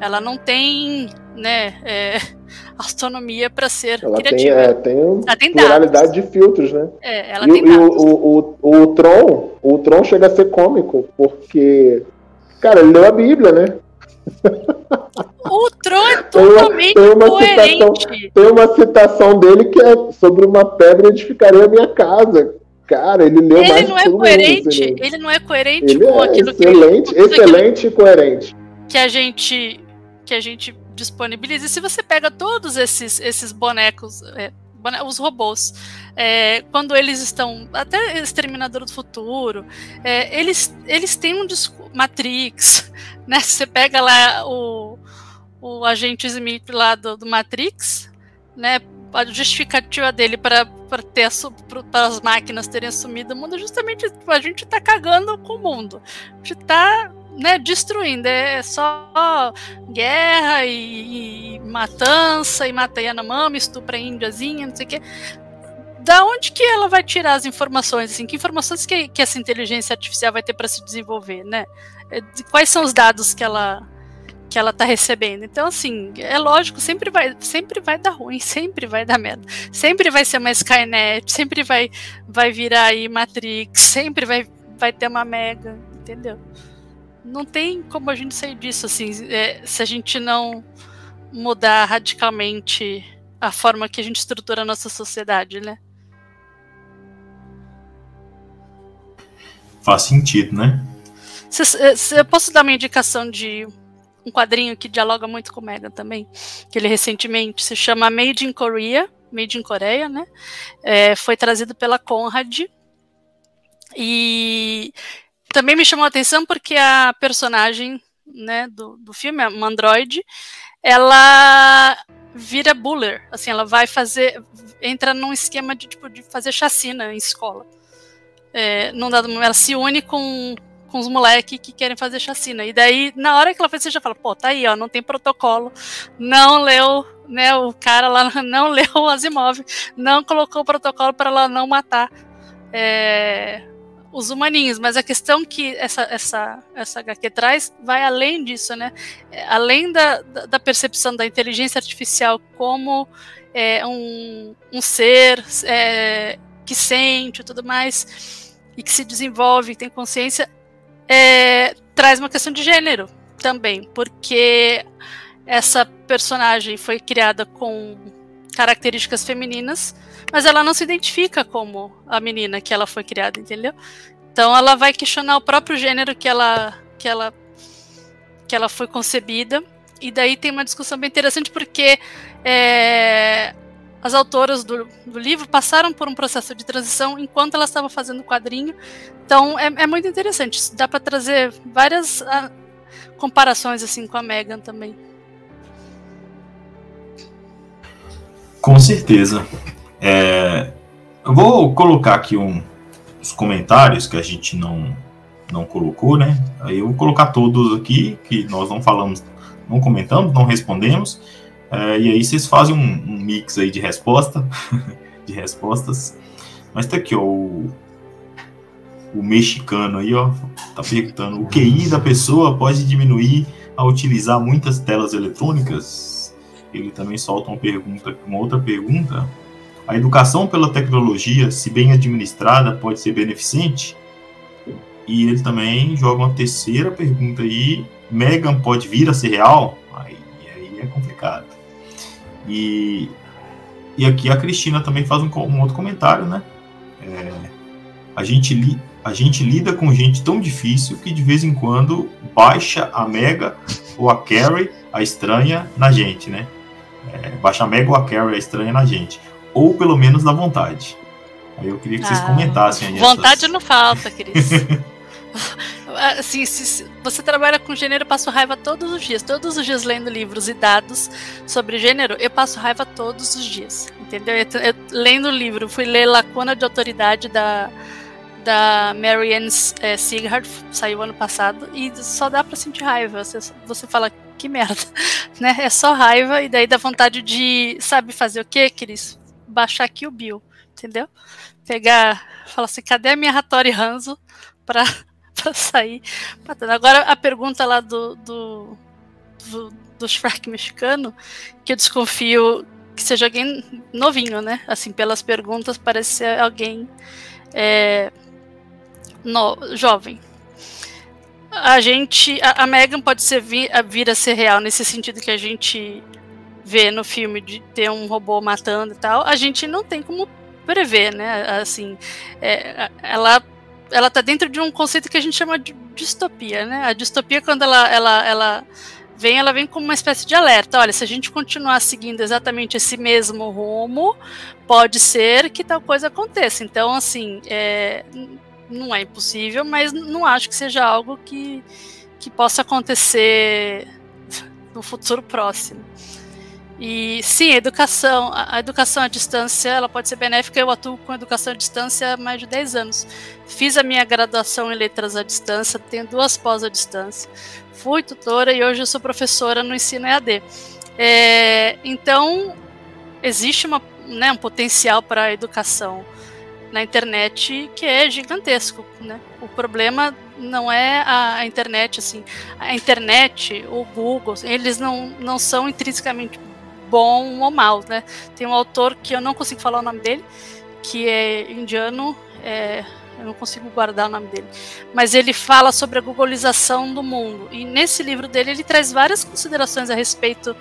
Ela não tem, né, é, autonomia para ser ela criativa. Tem, é, tem, ela tem pluralidade de filtros, né? É, ela e, tem e o, o, o, o Tron, o Tron chega a ser cômico, porque, cara, ele leu a Bíblia, né? O Tron é totalmente tem uma, tem uma coerente. Citação, tem uma citação dele que é sobre uma pedra edificaria a minha casa. Cara, ele leu ele mais não é coerente, ele. ele não é coerente ele com é aquilo excelente, que excelente e coerente. Que a gente que a gente disponibiliza. E se você pega todos esses esses bonecos, é, os robôs, é, quando eles estão até Exterminador do Futuro, é, eles eles têm um Matrix, né? Você pega lá o, o agente Smith lá do, do Matrix, né? A justificativa dele para ter para as máquinas terem assumido o mundo, é justamente a gente está cagando com o mundo. A gente está né, destruindo. É só guerra e, e matança, e mata Yanomami, estupra índiazinha, não sei o quê. Da onde que ela vai tirar as informações? Assim, que informações que, que essa inteligência artificial vai ter para se desenvolver, né? É, quais são os dados que ela que ela tá recebendo. Então, assim, é lógico, sempre vai, sempre vai dar ruim, sempre vai dar merda. Sempre vai ser uma Skynet, sempre vai, vai virar aí Matrix, sempre vai, vai ter uma Mega, entendeu? Não tem como a gente sair disso, assim, é, se a gente não mudar radicalmente a forma que a gente estrutura a nossa sociedade, né? Faz sentido, né? eu posso dar uma indicação de um quadrinho que dialoga muito com o Megan também, que ele recentemente se chama Made in Korea, Made in Coreia, né? É, foi trazido pela Conrad. E também me chamou a atenção porque a personagem né, do, do filme, uma androide, ela vira buller, assim, ela vai fazer, entra num esquema de, tipo, de fazer chacina em escola. É, num dado momento, ela se une com, com os moleques que querem fazer chacina. E daí, na hora que ela faz, você já fala, pô, tá aí, ó, não tem protocolo, não leu, né, o cara lá não leu o Asimov, não colocou o protocolo para ela não matar é, os humaninhos, mas a questão que essa, essa, essa HQ traz vai além disso, né? É, além da, da percepção da inteligência artificial como é, um, um ser é, que sente e tudo mais, e que se desenvolve, tem consciência, é, traz uma questão de gênero também, porque essa personagem foi criada com características femininas, mas ela não se identifica como a menina que ela foi criada, entendeu? Então ela vai questionar o próprio gênero que ela que ela que ela foi concebida e daí tem uma discussão bem interessante porque é, as autoras do, do, livro passaram por um processo de transição enquanto elas estavam fazendo o quadrinho. Então é, é muito interessante. Dá para trazer várias a, ah, comparações assim com a Megan também. Com certeza. É, eu vou colocar aqui um, os comentários que a gente não, não colocou, né? Aí eu vou colocar todos aqui, que nós não falamos, não comentamos, não respondemos. É, e aí vocês fazem um, um, mix aí de resposta, de respostas. Mas tá aqui, ó, o, o mexicano aí, ó, tá perguntando, o QI da pessoa pode diminuir a utilizar muitas telas eletrônicas? Ele também solta uma pergunta, uma outra pergunta. A educação pela tecnologia, se bem administrada, pode ser beneficente? E ele também joga uma terceira pergunta aí. Megan pode vir a ser real? Aí, aí é complicado. E, e aqui a Cristina também faz um, um outro comentário, né? É, a, gente li, a gente lida com gente tão difícil que de vez em quando baixa a Mega ou a Carrie, a estranha, na gente, né? É, baixa Mega ou a Carrie é estranha na gente. Ou pelo menos na vontade. Aí eu queria que vocês ah, comentassem aí. Vontade essas... não falta, Cris. assim, se, se, você trabalha com gênero, eu passo raiva todos os dias. Todos os dias lendo livros e dados sobre gênero, eu passo raiva todos os dias. Entendeu? Eu, eu, lendo o livro, fui ler Lacuna de Autoridade da, da Marianne é, Sighart, saiu ano passado, e só dá pra sentir raiva. Você, você fala, que merda, né? É só raiva e daí dá vontade de, sabe, fazer o quê, Cris? Baixar aqui o Bill, entendeu? Pegar, falar assim, cadê a minha Hattori Hanzo pra, pra sair Agora a pergunta lá do, do, do, do Shrek mexicano, que eu desconfio que seja alguém novinho, né? Assim, pelas perguntas, parece ser alguém é, no, jovem a gente. A, a Megan pode ser vir, a vir a ser real nesse sentido que a gente vê no filme de ter um robô matando e tal. A gente não tem como prever, né? Assim, é, ela ela tá dentro de um conceito que a gente chama de distopia, né? A distopia quando ela ela, ela vem, ela vem como uma espécie de alerta. Olha, se a gente continuar seguindo exatamente esse mesmo rumo, pode ser que tal coisa aconteça. Então, assim, é, não é impossível, mas não acho que seja algo que, que possa acontecer no futuro próximo. E sim, a educação, a educação à distância, ela pode ser benéfica. Eu atuo com educação à distância há mais de 10 anos. Fiz a minha graduação em letras à distância, tenho duas pós à distância. Fui tutora e hoje eu sou professora no ensino EAD. É, então, existe uma, né, um potencial para a educação na internet que é gigantesco, né? O problema não é a, internet, assim, a internet, o Google, eles não, não são intrinsecamente bom ou mal, né? Tem um autor que eu não consigo falar o nome dele, que é indiano, é, eu não consigo guardar o nome dele, mas ele fala sobre a googlização do mundo. E nesse livro dele ele traz várias considerações a respeito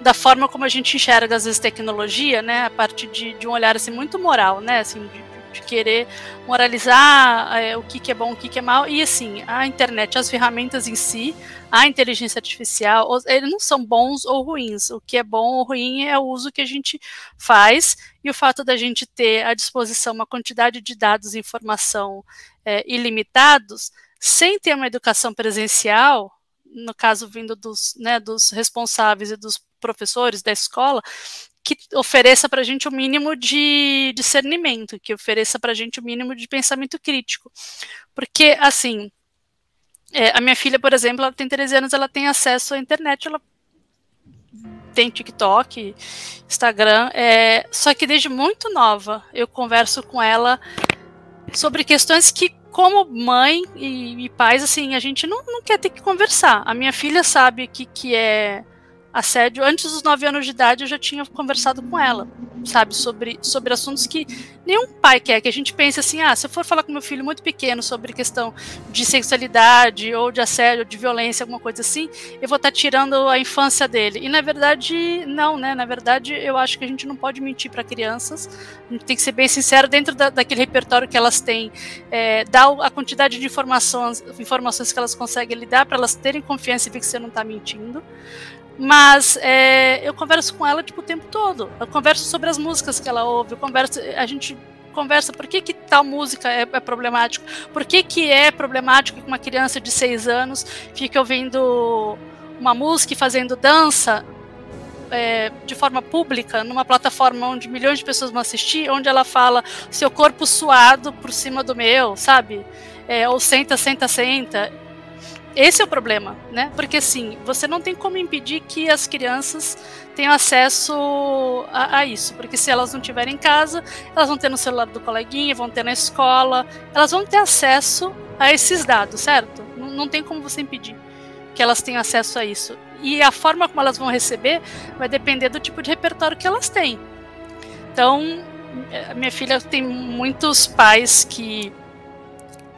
da forma como a gente enxerga às vezes tecnologia, né, a partir de, de um olhar assim muito moral, né, assim, de, de querer moralizar é, o que, que é bom, o que, que é mal. E assim, a internet, as ferramentas em si, a inteligência artificial, eles não são bons ou ruins. O que é bom ou ruim é o uso que a gente faz e o fato da gente ter à disposição uma quantidade de dados e informação é, ilimitados, sem ter uma educação presencial, no caso vindo dos, né, dos responsáveis e dos professores da escola, que ofereça para a gente o um mínimo de discernimento, que ofereça para a gente o um mínimo de pensamento crítico. Porque, assim, é, a minha filha, por exemplo, ela tem 13 anos, ela tem acesso à internet, ela tem TikTok, Instagram, é, só que desde muito nova eu converso com ela sobre questões que, como mãe e, e pais, assim, a gente não, não quer ter que conversar. A minha filha sabe que, que é assédio. Antes dos nove anos de idade, eu já tinha conversado com ela, sabe, sobre, sobre assuntos que nenhum pai quer. Que a gente pense assim: ah, se eu for falar com meu filho muito pequeno sobre questão de sexualidade, ou de assédio, de violência, alguma coisa assim, eu vou estar tá tirando a infância dele. E na verdade, não, né? Na verdade, eu acho que a gente não pode mentir para crianças. A gente tem que ser bem sincero dentro da, daquele repertório que elas têm, é, dar a quantidade de informações, informações que elas conseguem lidar para elas terem confiança e ver que você não está mentindo. Mas é, eu converso com ela tipo, o tempo todo. Eu converso sobre as músicas que ela ouve, eu converso, a gente conversa por que, que tal música é, é problemático, por que, que é problemático que uma criança de seis anos fica ouvindo uma música e fazendo dança é, de forma pública, numa plataforma onde milhões de pessoas vão assistir, onde ela fala seu corpo suado por cima do meu, sabe? É, ou senta, senta, senta. Esse é o problema, né? Porque assim, você não tem como impedir que as crianças tenham acesso a, a, isso, porque se elas não tiverem em casa, elas vão ter no celular do coleguinha, vão ter na escola, elas vão ter acesso a esses dados, certo? Não, tem como você impedir que elas tenham acesso a isso. E a forma como elas vão receber vai depender do tipo de repertório que elas têm. Então, eh, minha filha tem muitos pais que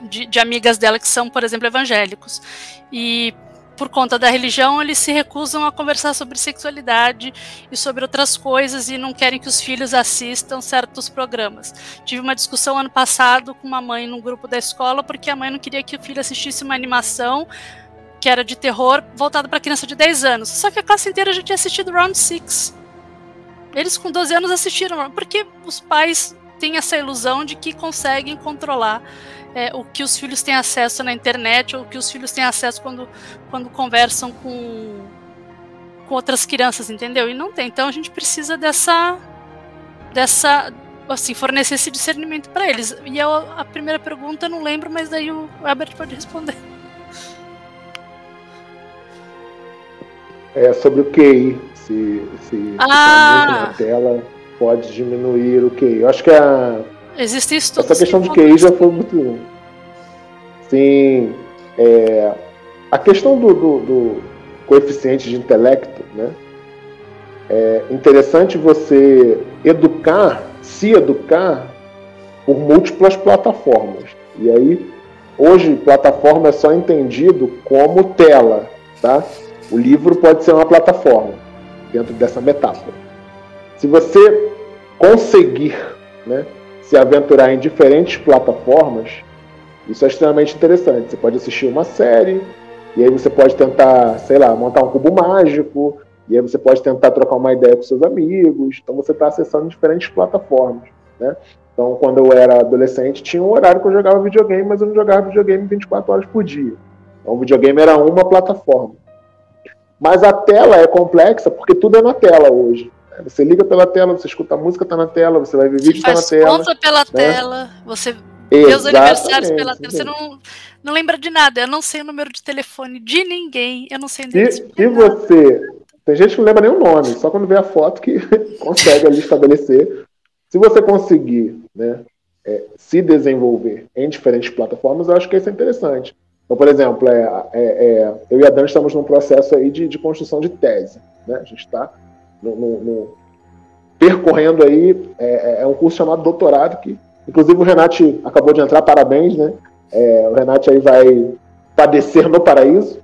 de, de amigas dela que são, por exemplo, evangélicos. E por conta da religião, eles se recusam a conversar sobre sexualidade e sobre outras coisas e não querem que os filhos assistam certos programas. Tive uma discussão ano passado com uma mãe num grupo da escola porque a mãe não queria que o filho assistisse uma animação que era de terror voltada para criança de 10 anos. Só que a classe inteira já tinha assistido Round 6. Eles com 12 anos assistiram, porque os pais têm essa ilusão de que conseguem controlar é, o que os filhos têm acesso na internet ou o que os filhos têm acesso quando, quando conversam com, com outras crianças, entendeu? E não tem. Então a gente precisa dessa dessa assim fornecer esse discernimento para eles. E a, a primeira pergunta eu não lembro, mas daí o Albert pode responder. É sobre o QI, se, se ah. na tela pode diminuir o QI. Eu acho que a Existem estudos. Essa questão de QI já foi muito. Sim. É, a questão do, do, do, coeficiente de intelecto, né? É interessante você educar, se educar por múltiplas plataformas. E aí, hoje, plataforma é só entendido como tela, tá? O livro pode ser uma plataforma dentro dessa metáfora. Se você conseguir, né, se aventurar em diferentes plataformas, isso é extremamente interessante. Você pode assistir uma série, e aí você pode tentar, sei lá, montar um cubo mágico, e aí você pode tentar trocar uma ideia com seus amigos. Então você está acessando diferentes plataformas, né? Então, quando eu era adolescente, tinha um horário que eu jogava videogame, mas eu não jogava videogame 24 horas por dia. Então, o videogame era uma plataforma. Mas a tela é complexa porque tudo é na tela hoje. Você liga pela tela, você escuta a música, tá na tela, você vai ver vídeo, tá na tela. Compra pela né? tela, você vê os aniversários pela tela, você não, não lembra de nada. Eu não sei o número de telefone de ninguém, eu não sei endereço. E, e você? Tem gente que não lembra nem o nome, só quando vê a foto que consegue ali estabelecer. Se você conseguir né, é, se desenvolver em diferentes plataformas, eu acho que isso é interessante. Então, por exemplo, é, é, é, eu e a Dan estamos num processo aí de, de construção de tese. Né? A gente está no, no, no, percorrendo aí, é, é, é, um curso chamado doutorado, que inclusive o Renato acabou de entrar, parabéns, né? É, o Renato aí vai padecer no paraíso.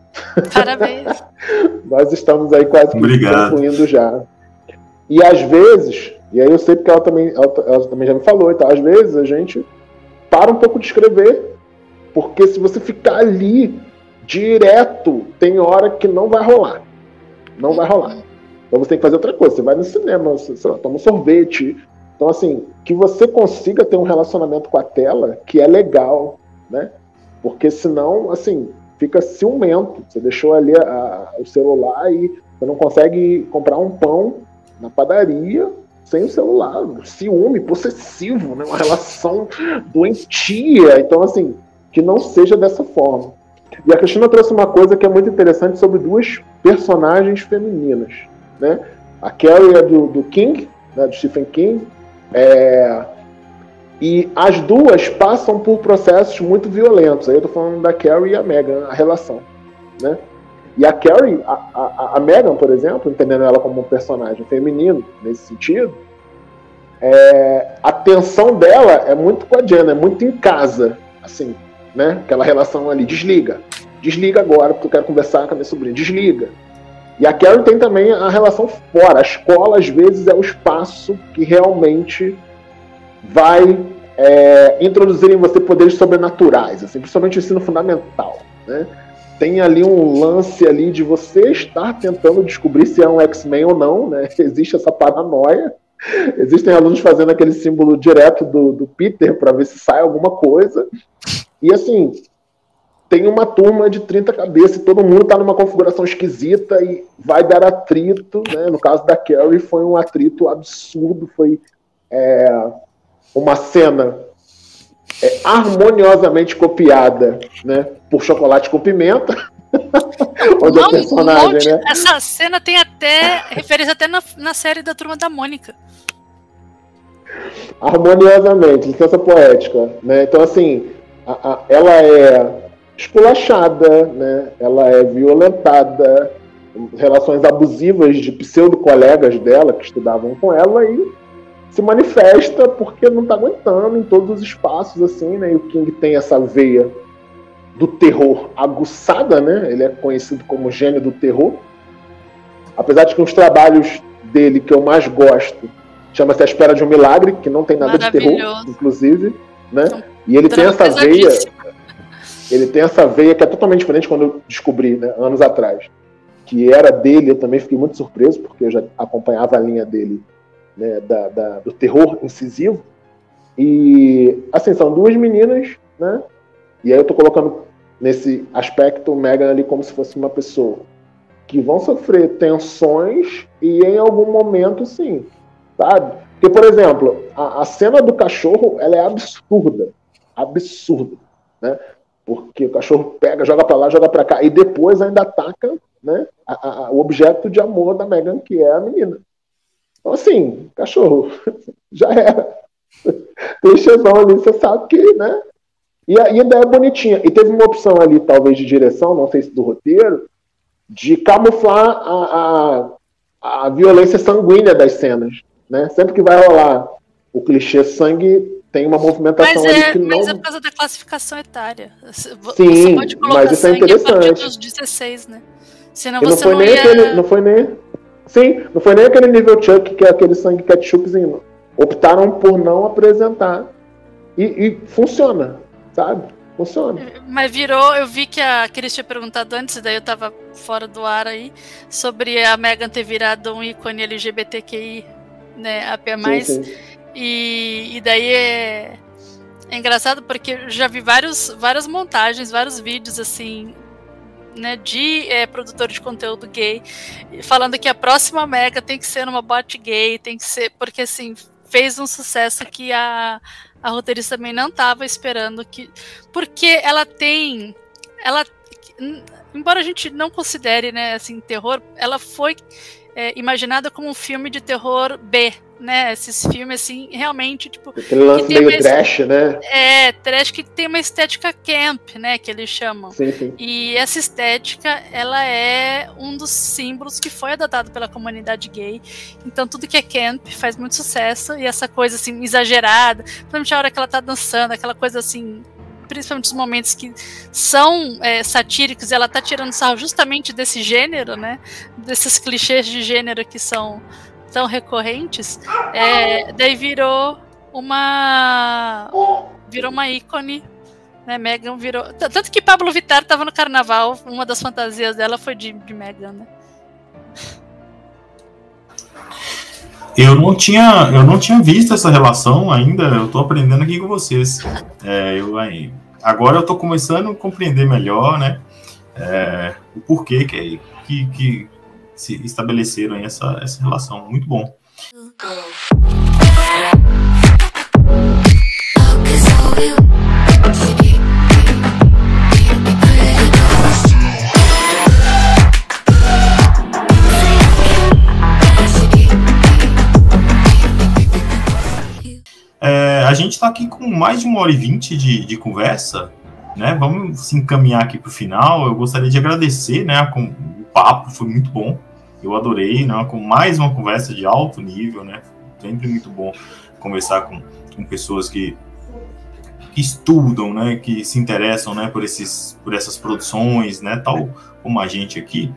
Parabéns. Nós estamos aí quase que concluindo já. E às vezes, E aí eu sei porque ela também, ela, ela também já me falou, então às vezes a gente para um pouco de escrever, porque se você ficar ali direto, tem hora que não vai rolar. Não vai rolar. Então você tem que fazer outra coisa. Você vai no cinema, você, lá, toma um sorvete. Então, assim, que você consiga ter um relacionamento com a tela que é legal, né? Porque senão, assim, fica ciumento. Você deixou ali a, a, o celular e você não consegue comprar um pão na padaria sem o celular. Ciúme, possessivo, né? Uma relação doentia. Então, assim, que não seja dessa forma. E a Cristina trouxe uma coisa que é muito interessante sobre duas personagens femininas. Né? A Carrie é do, do King, né, do Stephen King, é, e as duas passam por processos muito violentos. Aí eu tô falando da Carrie e a Megan, a relação. Né? E a Carrie, a, a, a Megan, por exemplo, entendendo ela como um personagem feminino, nesse sentido, é, a tensão dela é muito com a Jenna, é muito em casa. Assim, né? Aquela relação ali, desliga. Desliga agora, porque eu quero conversar com a minha sobrinha. Desliga. E a Carrie tem também a relação fora. A escola, às vezes, é o espaço que realmente vai é, introduzir em você poderes sobrenaturais, assim, principalmente o ensino fundamental. Né? Tem ali um lance ali de você estar tentando descobrir se é um X-Men ou não, né? Existe essa paranoia. Existem alunos fazendo aquele símbolo direto do, do Peter para ver se sai alguma coisa. E assim, tem uma turma de 30 cabeças, e todo mundo está numa configuração esquisita e vai dar atrito, né? No caso da Carrie foi um atrito absurdo, foi é, uma cena é, harmoniosamente copiada, né? Por chocolate com pimenta. onde Não, a personagem, um monte, né? Essa cena tem até referência até na, na série da Turma da Mônica. Harmoniosamente, licença poética, né? Então assim, a, a, ela é esculachada, né? ela é violentada, relações abusivas de pseudo-colegas dela que estudavam com ela e se manifesta porque não está aguentando em todos os espaços, assim, né? E o King tem essa veia do terror aguçada, né? Ele é conhecido como gênio do terror. Apesar de que os trabalhos dele que eu mais gosto chama-se A Espera de um Milagre, que não tem nada de terror, inclusive, né? E ele tem essa veia. Ele tem essa veia que é totalmente diferente quando eu descobri, né, anos atrás. Que era dele, eu também fiquei muito surpreso, porque eu já acompanhava a linha dele né, da, da, do terror incisivo. E, assim, são duas meninas, né? E aí eu tô colocando nesse aspecto Megan ali como se fosse uma pessoa que vão sofrer tensões e em algum momento, sim, sabe? Porque, por exemplo, a, a cena do cachorro, ela é absurda absurdo, né? Porque o cachorro pega, joga para lá, joga para cá, e depois ainda ataca né, a, a, o objeto de amor da Megan, que é a menina. Então, assim, cachorro, já era. Clichêzão ali, você sabe que, né? E ainda é bonitinha. E teve uma opção ali, talvez, de direção, não sei se do roteiro, de camuflar a, a, a violência sanguínea das cenas. Né? Sempre que vai rolar o clichê sangue, tem uma movimentação mas é, que não. Mas é por causa da classificação etária. Sim, mas isso é interessante. dos 16, né? Senão e não foi nem ia... aquele, não foi nem. Sim, não foi nem aquele nível Chuck que é aquele sangue ketchupzinho. Optaram por não apresentar. E, e funciona, sabe? Funciona. Mas virou, eu vi que a Cris tinha perguntado antes, daí eu tava fora do ar aí, sobre a Megan ter virado um ícone LGBTQI, né, AP+. Sim, sim. E, e daí é, é engraçado porque eu já vi vários, várias montagens, vários vídeos assim né, de é, produtor de conteúdo gay, falando que a próxima Mega tem que ser uma bot gay, tem que ser, porque assim, fez um sucesso que a, a roteirista também não estava esperando que. Porque ela tem. Ela. Embora a gente não considere, né, assim, terror, ela foi é, imaginada como um filme de terror B, né? Esses filmes, assim, realmente, tipo. Aquele lance meio uma, trash, né? É, trash que tem uma estética camp, né? Que eles chamam. Sim, sim. E essa estética, ela é um dos símbolos que foi adotado pela comunidade gay. Então, tudo que é camp faz muito sucesso. E essa coisa, assim, exagerada, principalmente a hora que ela tá dançando, aquela coisa assim principalmente os momentos que são é, satíricos, ela tá tirando sarro justamente desse gênero, né? Desses clichês de gênero que são tão recorrentes, é, daí virou uma virou uma ícone né, Megan virou. Tanto que Pablo Vittar estava no carnaval, uma das fantasias dela foi de, de Megan, né? Eu não tinha, eu não tinha visto essa relação ainda. Eu estou aprendendo aqui com vocês. É, eu, agora eu estou começando a compreender melhor, né? É, o porquê que, que, que se estabeleceram essa, essa relação. Muito bom. É, a gente está aqui com mais de uma hora e vinte de, de conversa, né? Vamos se encaminhar aqui para o final. Eu gostaria de agradecer, né? Com, o papo foi muito bom. Eu adorei, né? Com mais uma conversa de alto nível, né? Sempre muito bom conversar com, com pessoas que, que estudam, né? Que se interessam, né? Por esses, por essas produções, né? Tal como a gente aqui.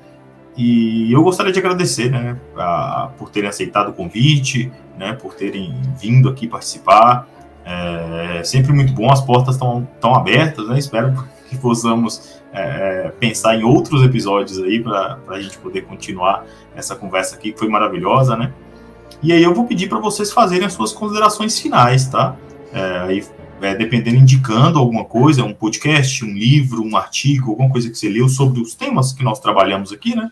E eu gostaria de agradecer, né, a, por terem aceitado o convite, né, por terem vindo aqui participar. É sempre muito bom, as portas estão tão abertas, né? Espero que possamos é, pensar em outros episódios aí para a gente poder continuar essa conversa aqui, que foi maravilhosa, né? E aí eu vou pedir para vocês fazerem as suas considerações finais, tá? É, aí, é, dependendo, indicando alguma coisa, um podcast, um livro, um artigo, alguma coisa que você leu sobre os temas que nós trabalhamos aqui, né?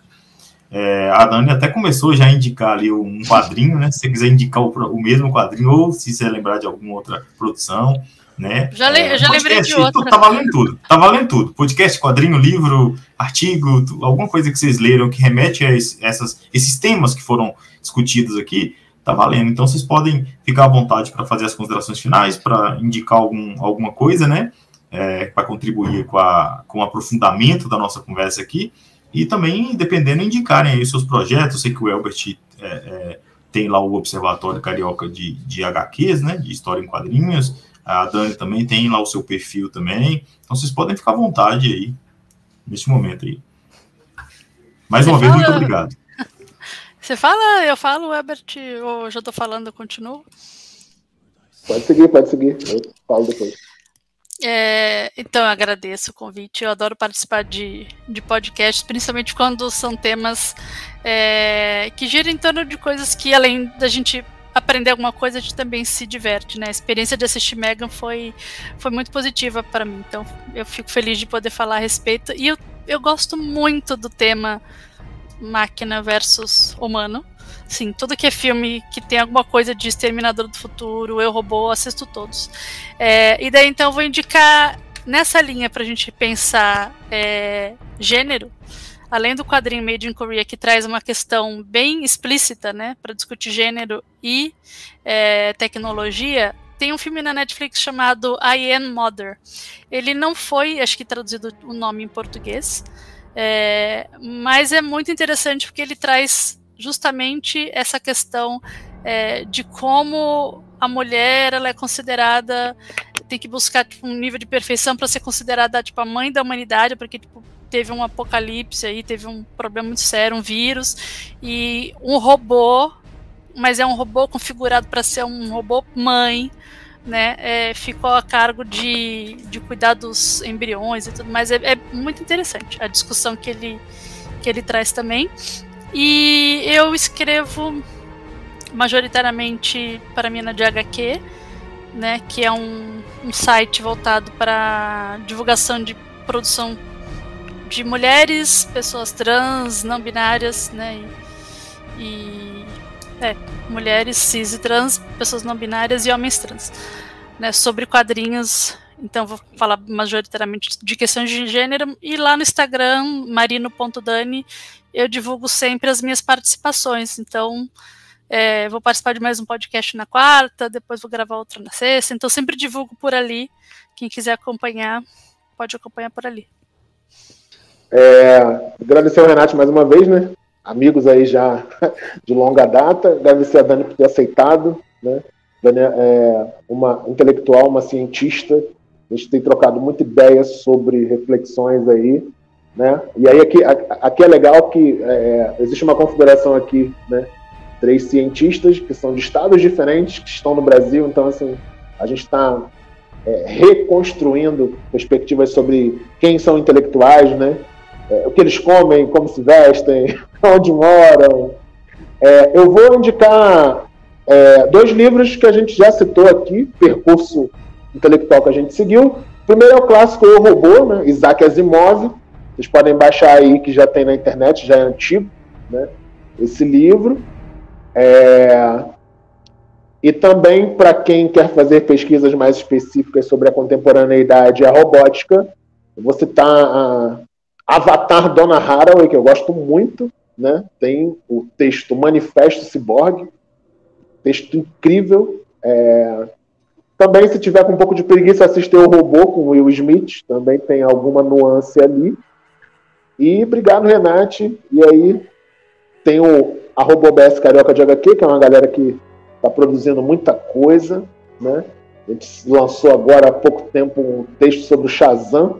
É, a Dani até começou já a indicar ali um quadrinho, né? Se você quiser indicar o, o mesmo quadrinho, ou se você lembrar de alguma outra produção, né? Já, le, é, já lembrei de outra. Tá valendo tudo, tá valendo tudo. Podcast, quadrinho, livro, artigo, alguma coisa que vocês leram que remete a essas, esses temas que foram discutidos aqui, tá valendo. Então vocês podem ficar à vontade para fazer as considerações finais, para indicar algum, alguma coisa, né? É, para contribuir com, a, com o aprofundamento da nossa conversa aqui. E também, dependendo, indicarem aí os seus projetos. Eu sei que o Elbert é, é, tem lá o Observatório Carioca de, de HQs, né, de História em Quadrinhos. A Dani também tem lá o seu perfil também. Então, vocês podem ficar à vontade aí, neste momento aí. Mais Você uma fala... vez, muito obrigado. Você fala, eu falo, Herbert, ou já estou falando, eu continuo? Pode seguir, pode seguir. Eu falo depois. É, então, eu agradeço o convite. Eu adoro participar de, de podcasts, principalmente quando são temas é, que giram em torno de coisas que, além da gente aprender alguma coisa, a gente também se diverte. Né? A experiência de assistir Megan foi, foi muito positiva para mim. Então, eu fico feliz de poder falar a respeito. E eu, eu gosto muito do tema máquina versus humano. Sim, tudo que é filme que tem alguma coisa de Exterminador do Futuro, Eu Robô, assisto todos. É, e daí então eu vou indicar nessa linha para a gente pensar é, gênero, além do quadrinho Made in Korea que traz uma questão bem explícita, né, para discutir gênero e é, tecnologia, tem um filme na Netflix chamado I Am Mother. Ele não foi, acho que traduzido o nome em português, é, mas é muito interessante porque ele traz justamente essa questão é, de como a mulher ela é considerada tem que buscar tipo, um nível de perfeição para ser considerada tipo a mãe da humanidade porque tipo, teve um apocalipse aí teve um problema muito sério um vírus e um robô mas é um robô configurado para ser um robô mãe né, é, ficou a cargo de, de cuidar dos embriões e tudo mais. É, é, muito interessante a discussão que ele, que ele traz também. E eu escrevo majoritariamente para a mina de HQ, né, que é um, um site voltado para divulgação de produção de mulheres, pessoas trans, não binárias, né, e, é, mulheres cis e trans, pessoas não binárias e homens trans, né, sobre quadrinhos. Então vou falar majoritariamente de questões de gênero e lá no Instagram marino.dani eu divulgo sempre as minhas participações. Então, é, vou participar de mais um podcast na quarta, depois vou gravar outro na sexta. Então, sempre divulgo por ali. Quem quiser acompanhar, pode acompanhar por ali. É, agradecer ao Renato mais uma vez, né? Amigos aí já de longa data. Agradecer a Dani por ter aceitado, né? Dani é uma intelectual, uma cientista. A gente tem trocado muita ideia sobre reflexões aí né? E aí aqui, aqui é legal que é, existe uma configuração aqui, né? três cientistas que são de estados diferentes, que estão no Brasil, então assim, a gente está é, reconstruindo perspectivas sobre quem são intelectuais, né? É, o que eles comem, como se vestem, onde moram. É, eu vou indicar é, dois livros que a gente já citou aqui, percurso intelectual que a gente seguiu. O primeiro é o clássico Eu Robô, né? Isaac Asimov. Vocês podem baixar aí, que já tem na internet, já é antigo, né? Esse livro. É... E também, para quem quer fazer pesquisas mais específicas sobre a contemporaneidade e a robótica, eu vou citar a Avatar Donna Haraway, que eu gosto muito, né? Tem o texto Manifesto Cyborg, texto incrível. É... Também, se tiver com um pouco de preguiça, assistir o Robô com Will Smith, também tem alguma nuance ali. E obrigado, Renate. E aí tem o arroba OBS Carioca de HQ, que é uma galera que está produzindo muita coisa, né? A gente lançou agora há pouco tempo um texto sobre o Shazam,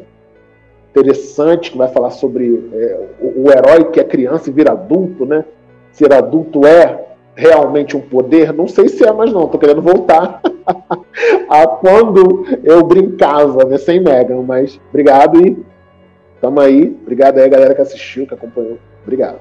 interessante, que vai falar sobre é, o, o, herói que é criança e vira adulto, né? Ser adulto é realmente um poder? Não sei se é, mas não, tô querendo voltar a quando eu brincava, né? Sem Megan, mas obrigado e tamo aí. Obrigado aí, galera que assistiu, que acompanhou. Obrigado.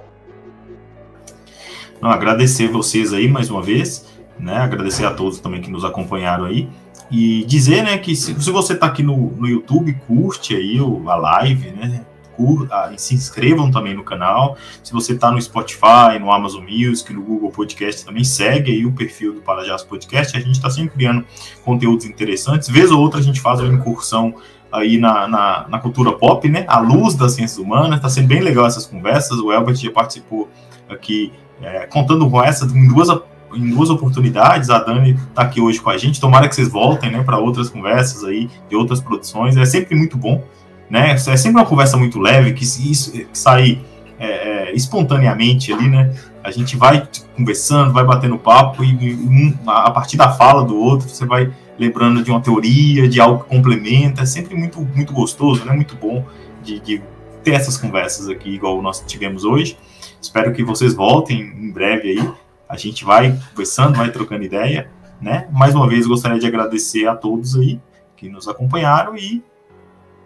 Não, agradecer vocês aí mais uma vez, né? Agradecer a todos também que nos acompanharam aí. E dizer, né, que se, se você está aqui no, no YouTube, curte aí o, a live, né? Curta, ah, se inscrevam também no canal. Se você está no Spotify, no Amazon Music, no Google Podcast, também segue aí o perfil do Palajás Podcast. A gente está sempre criando conteúdos interessantes. Vez ou outra a gente faz uma incursão aí na, na, na, cultura pop, né? A luz das ciências humanas. Está sendo bem legal essas conversas. O Elbert já participou aqui é, contando com essa em duas, em duas oportunidades. A Dani está aqui hoje com a gente. Tomara que vocês voltem né, para outras conversas aí de outras produções. É sempre muito bom. Né? É sempre uma conversa muito leve que, isso, que sai é, é, espontaneamente ali, né? A gente vai conversando, vai batendo papo e um, a partir da fala do outro você vai lembrando de uma teoria, de algo que complementa. É sempre muito, muito gostoso, né? Muito bom de, de ter essas conversas aqui, igual nós tivemos hoje. Espero que vocês voltem em breve aí. A gente vai conversando, vai trocando ideia, né? Mais uma vez gostaria de agradecer a todos aí que nos acompanharam e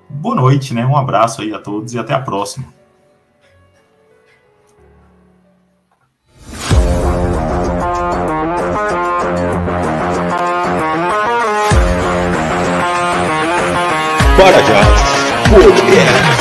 boa noite, né? Um abraço aí a todos e até a próxima. Bora já. Podcast.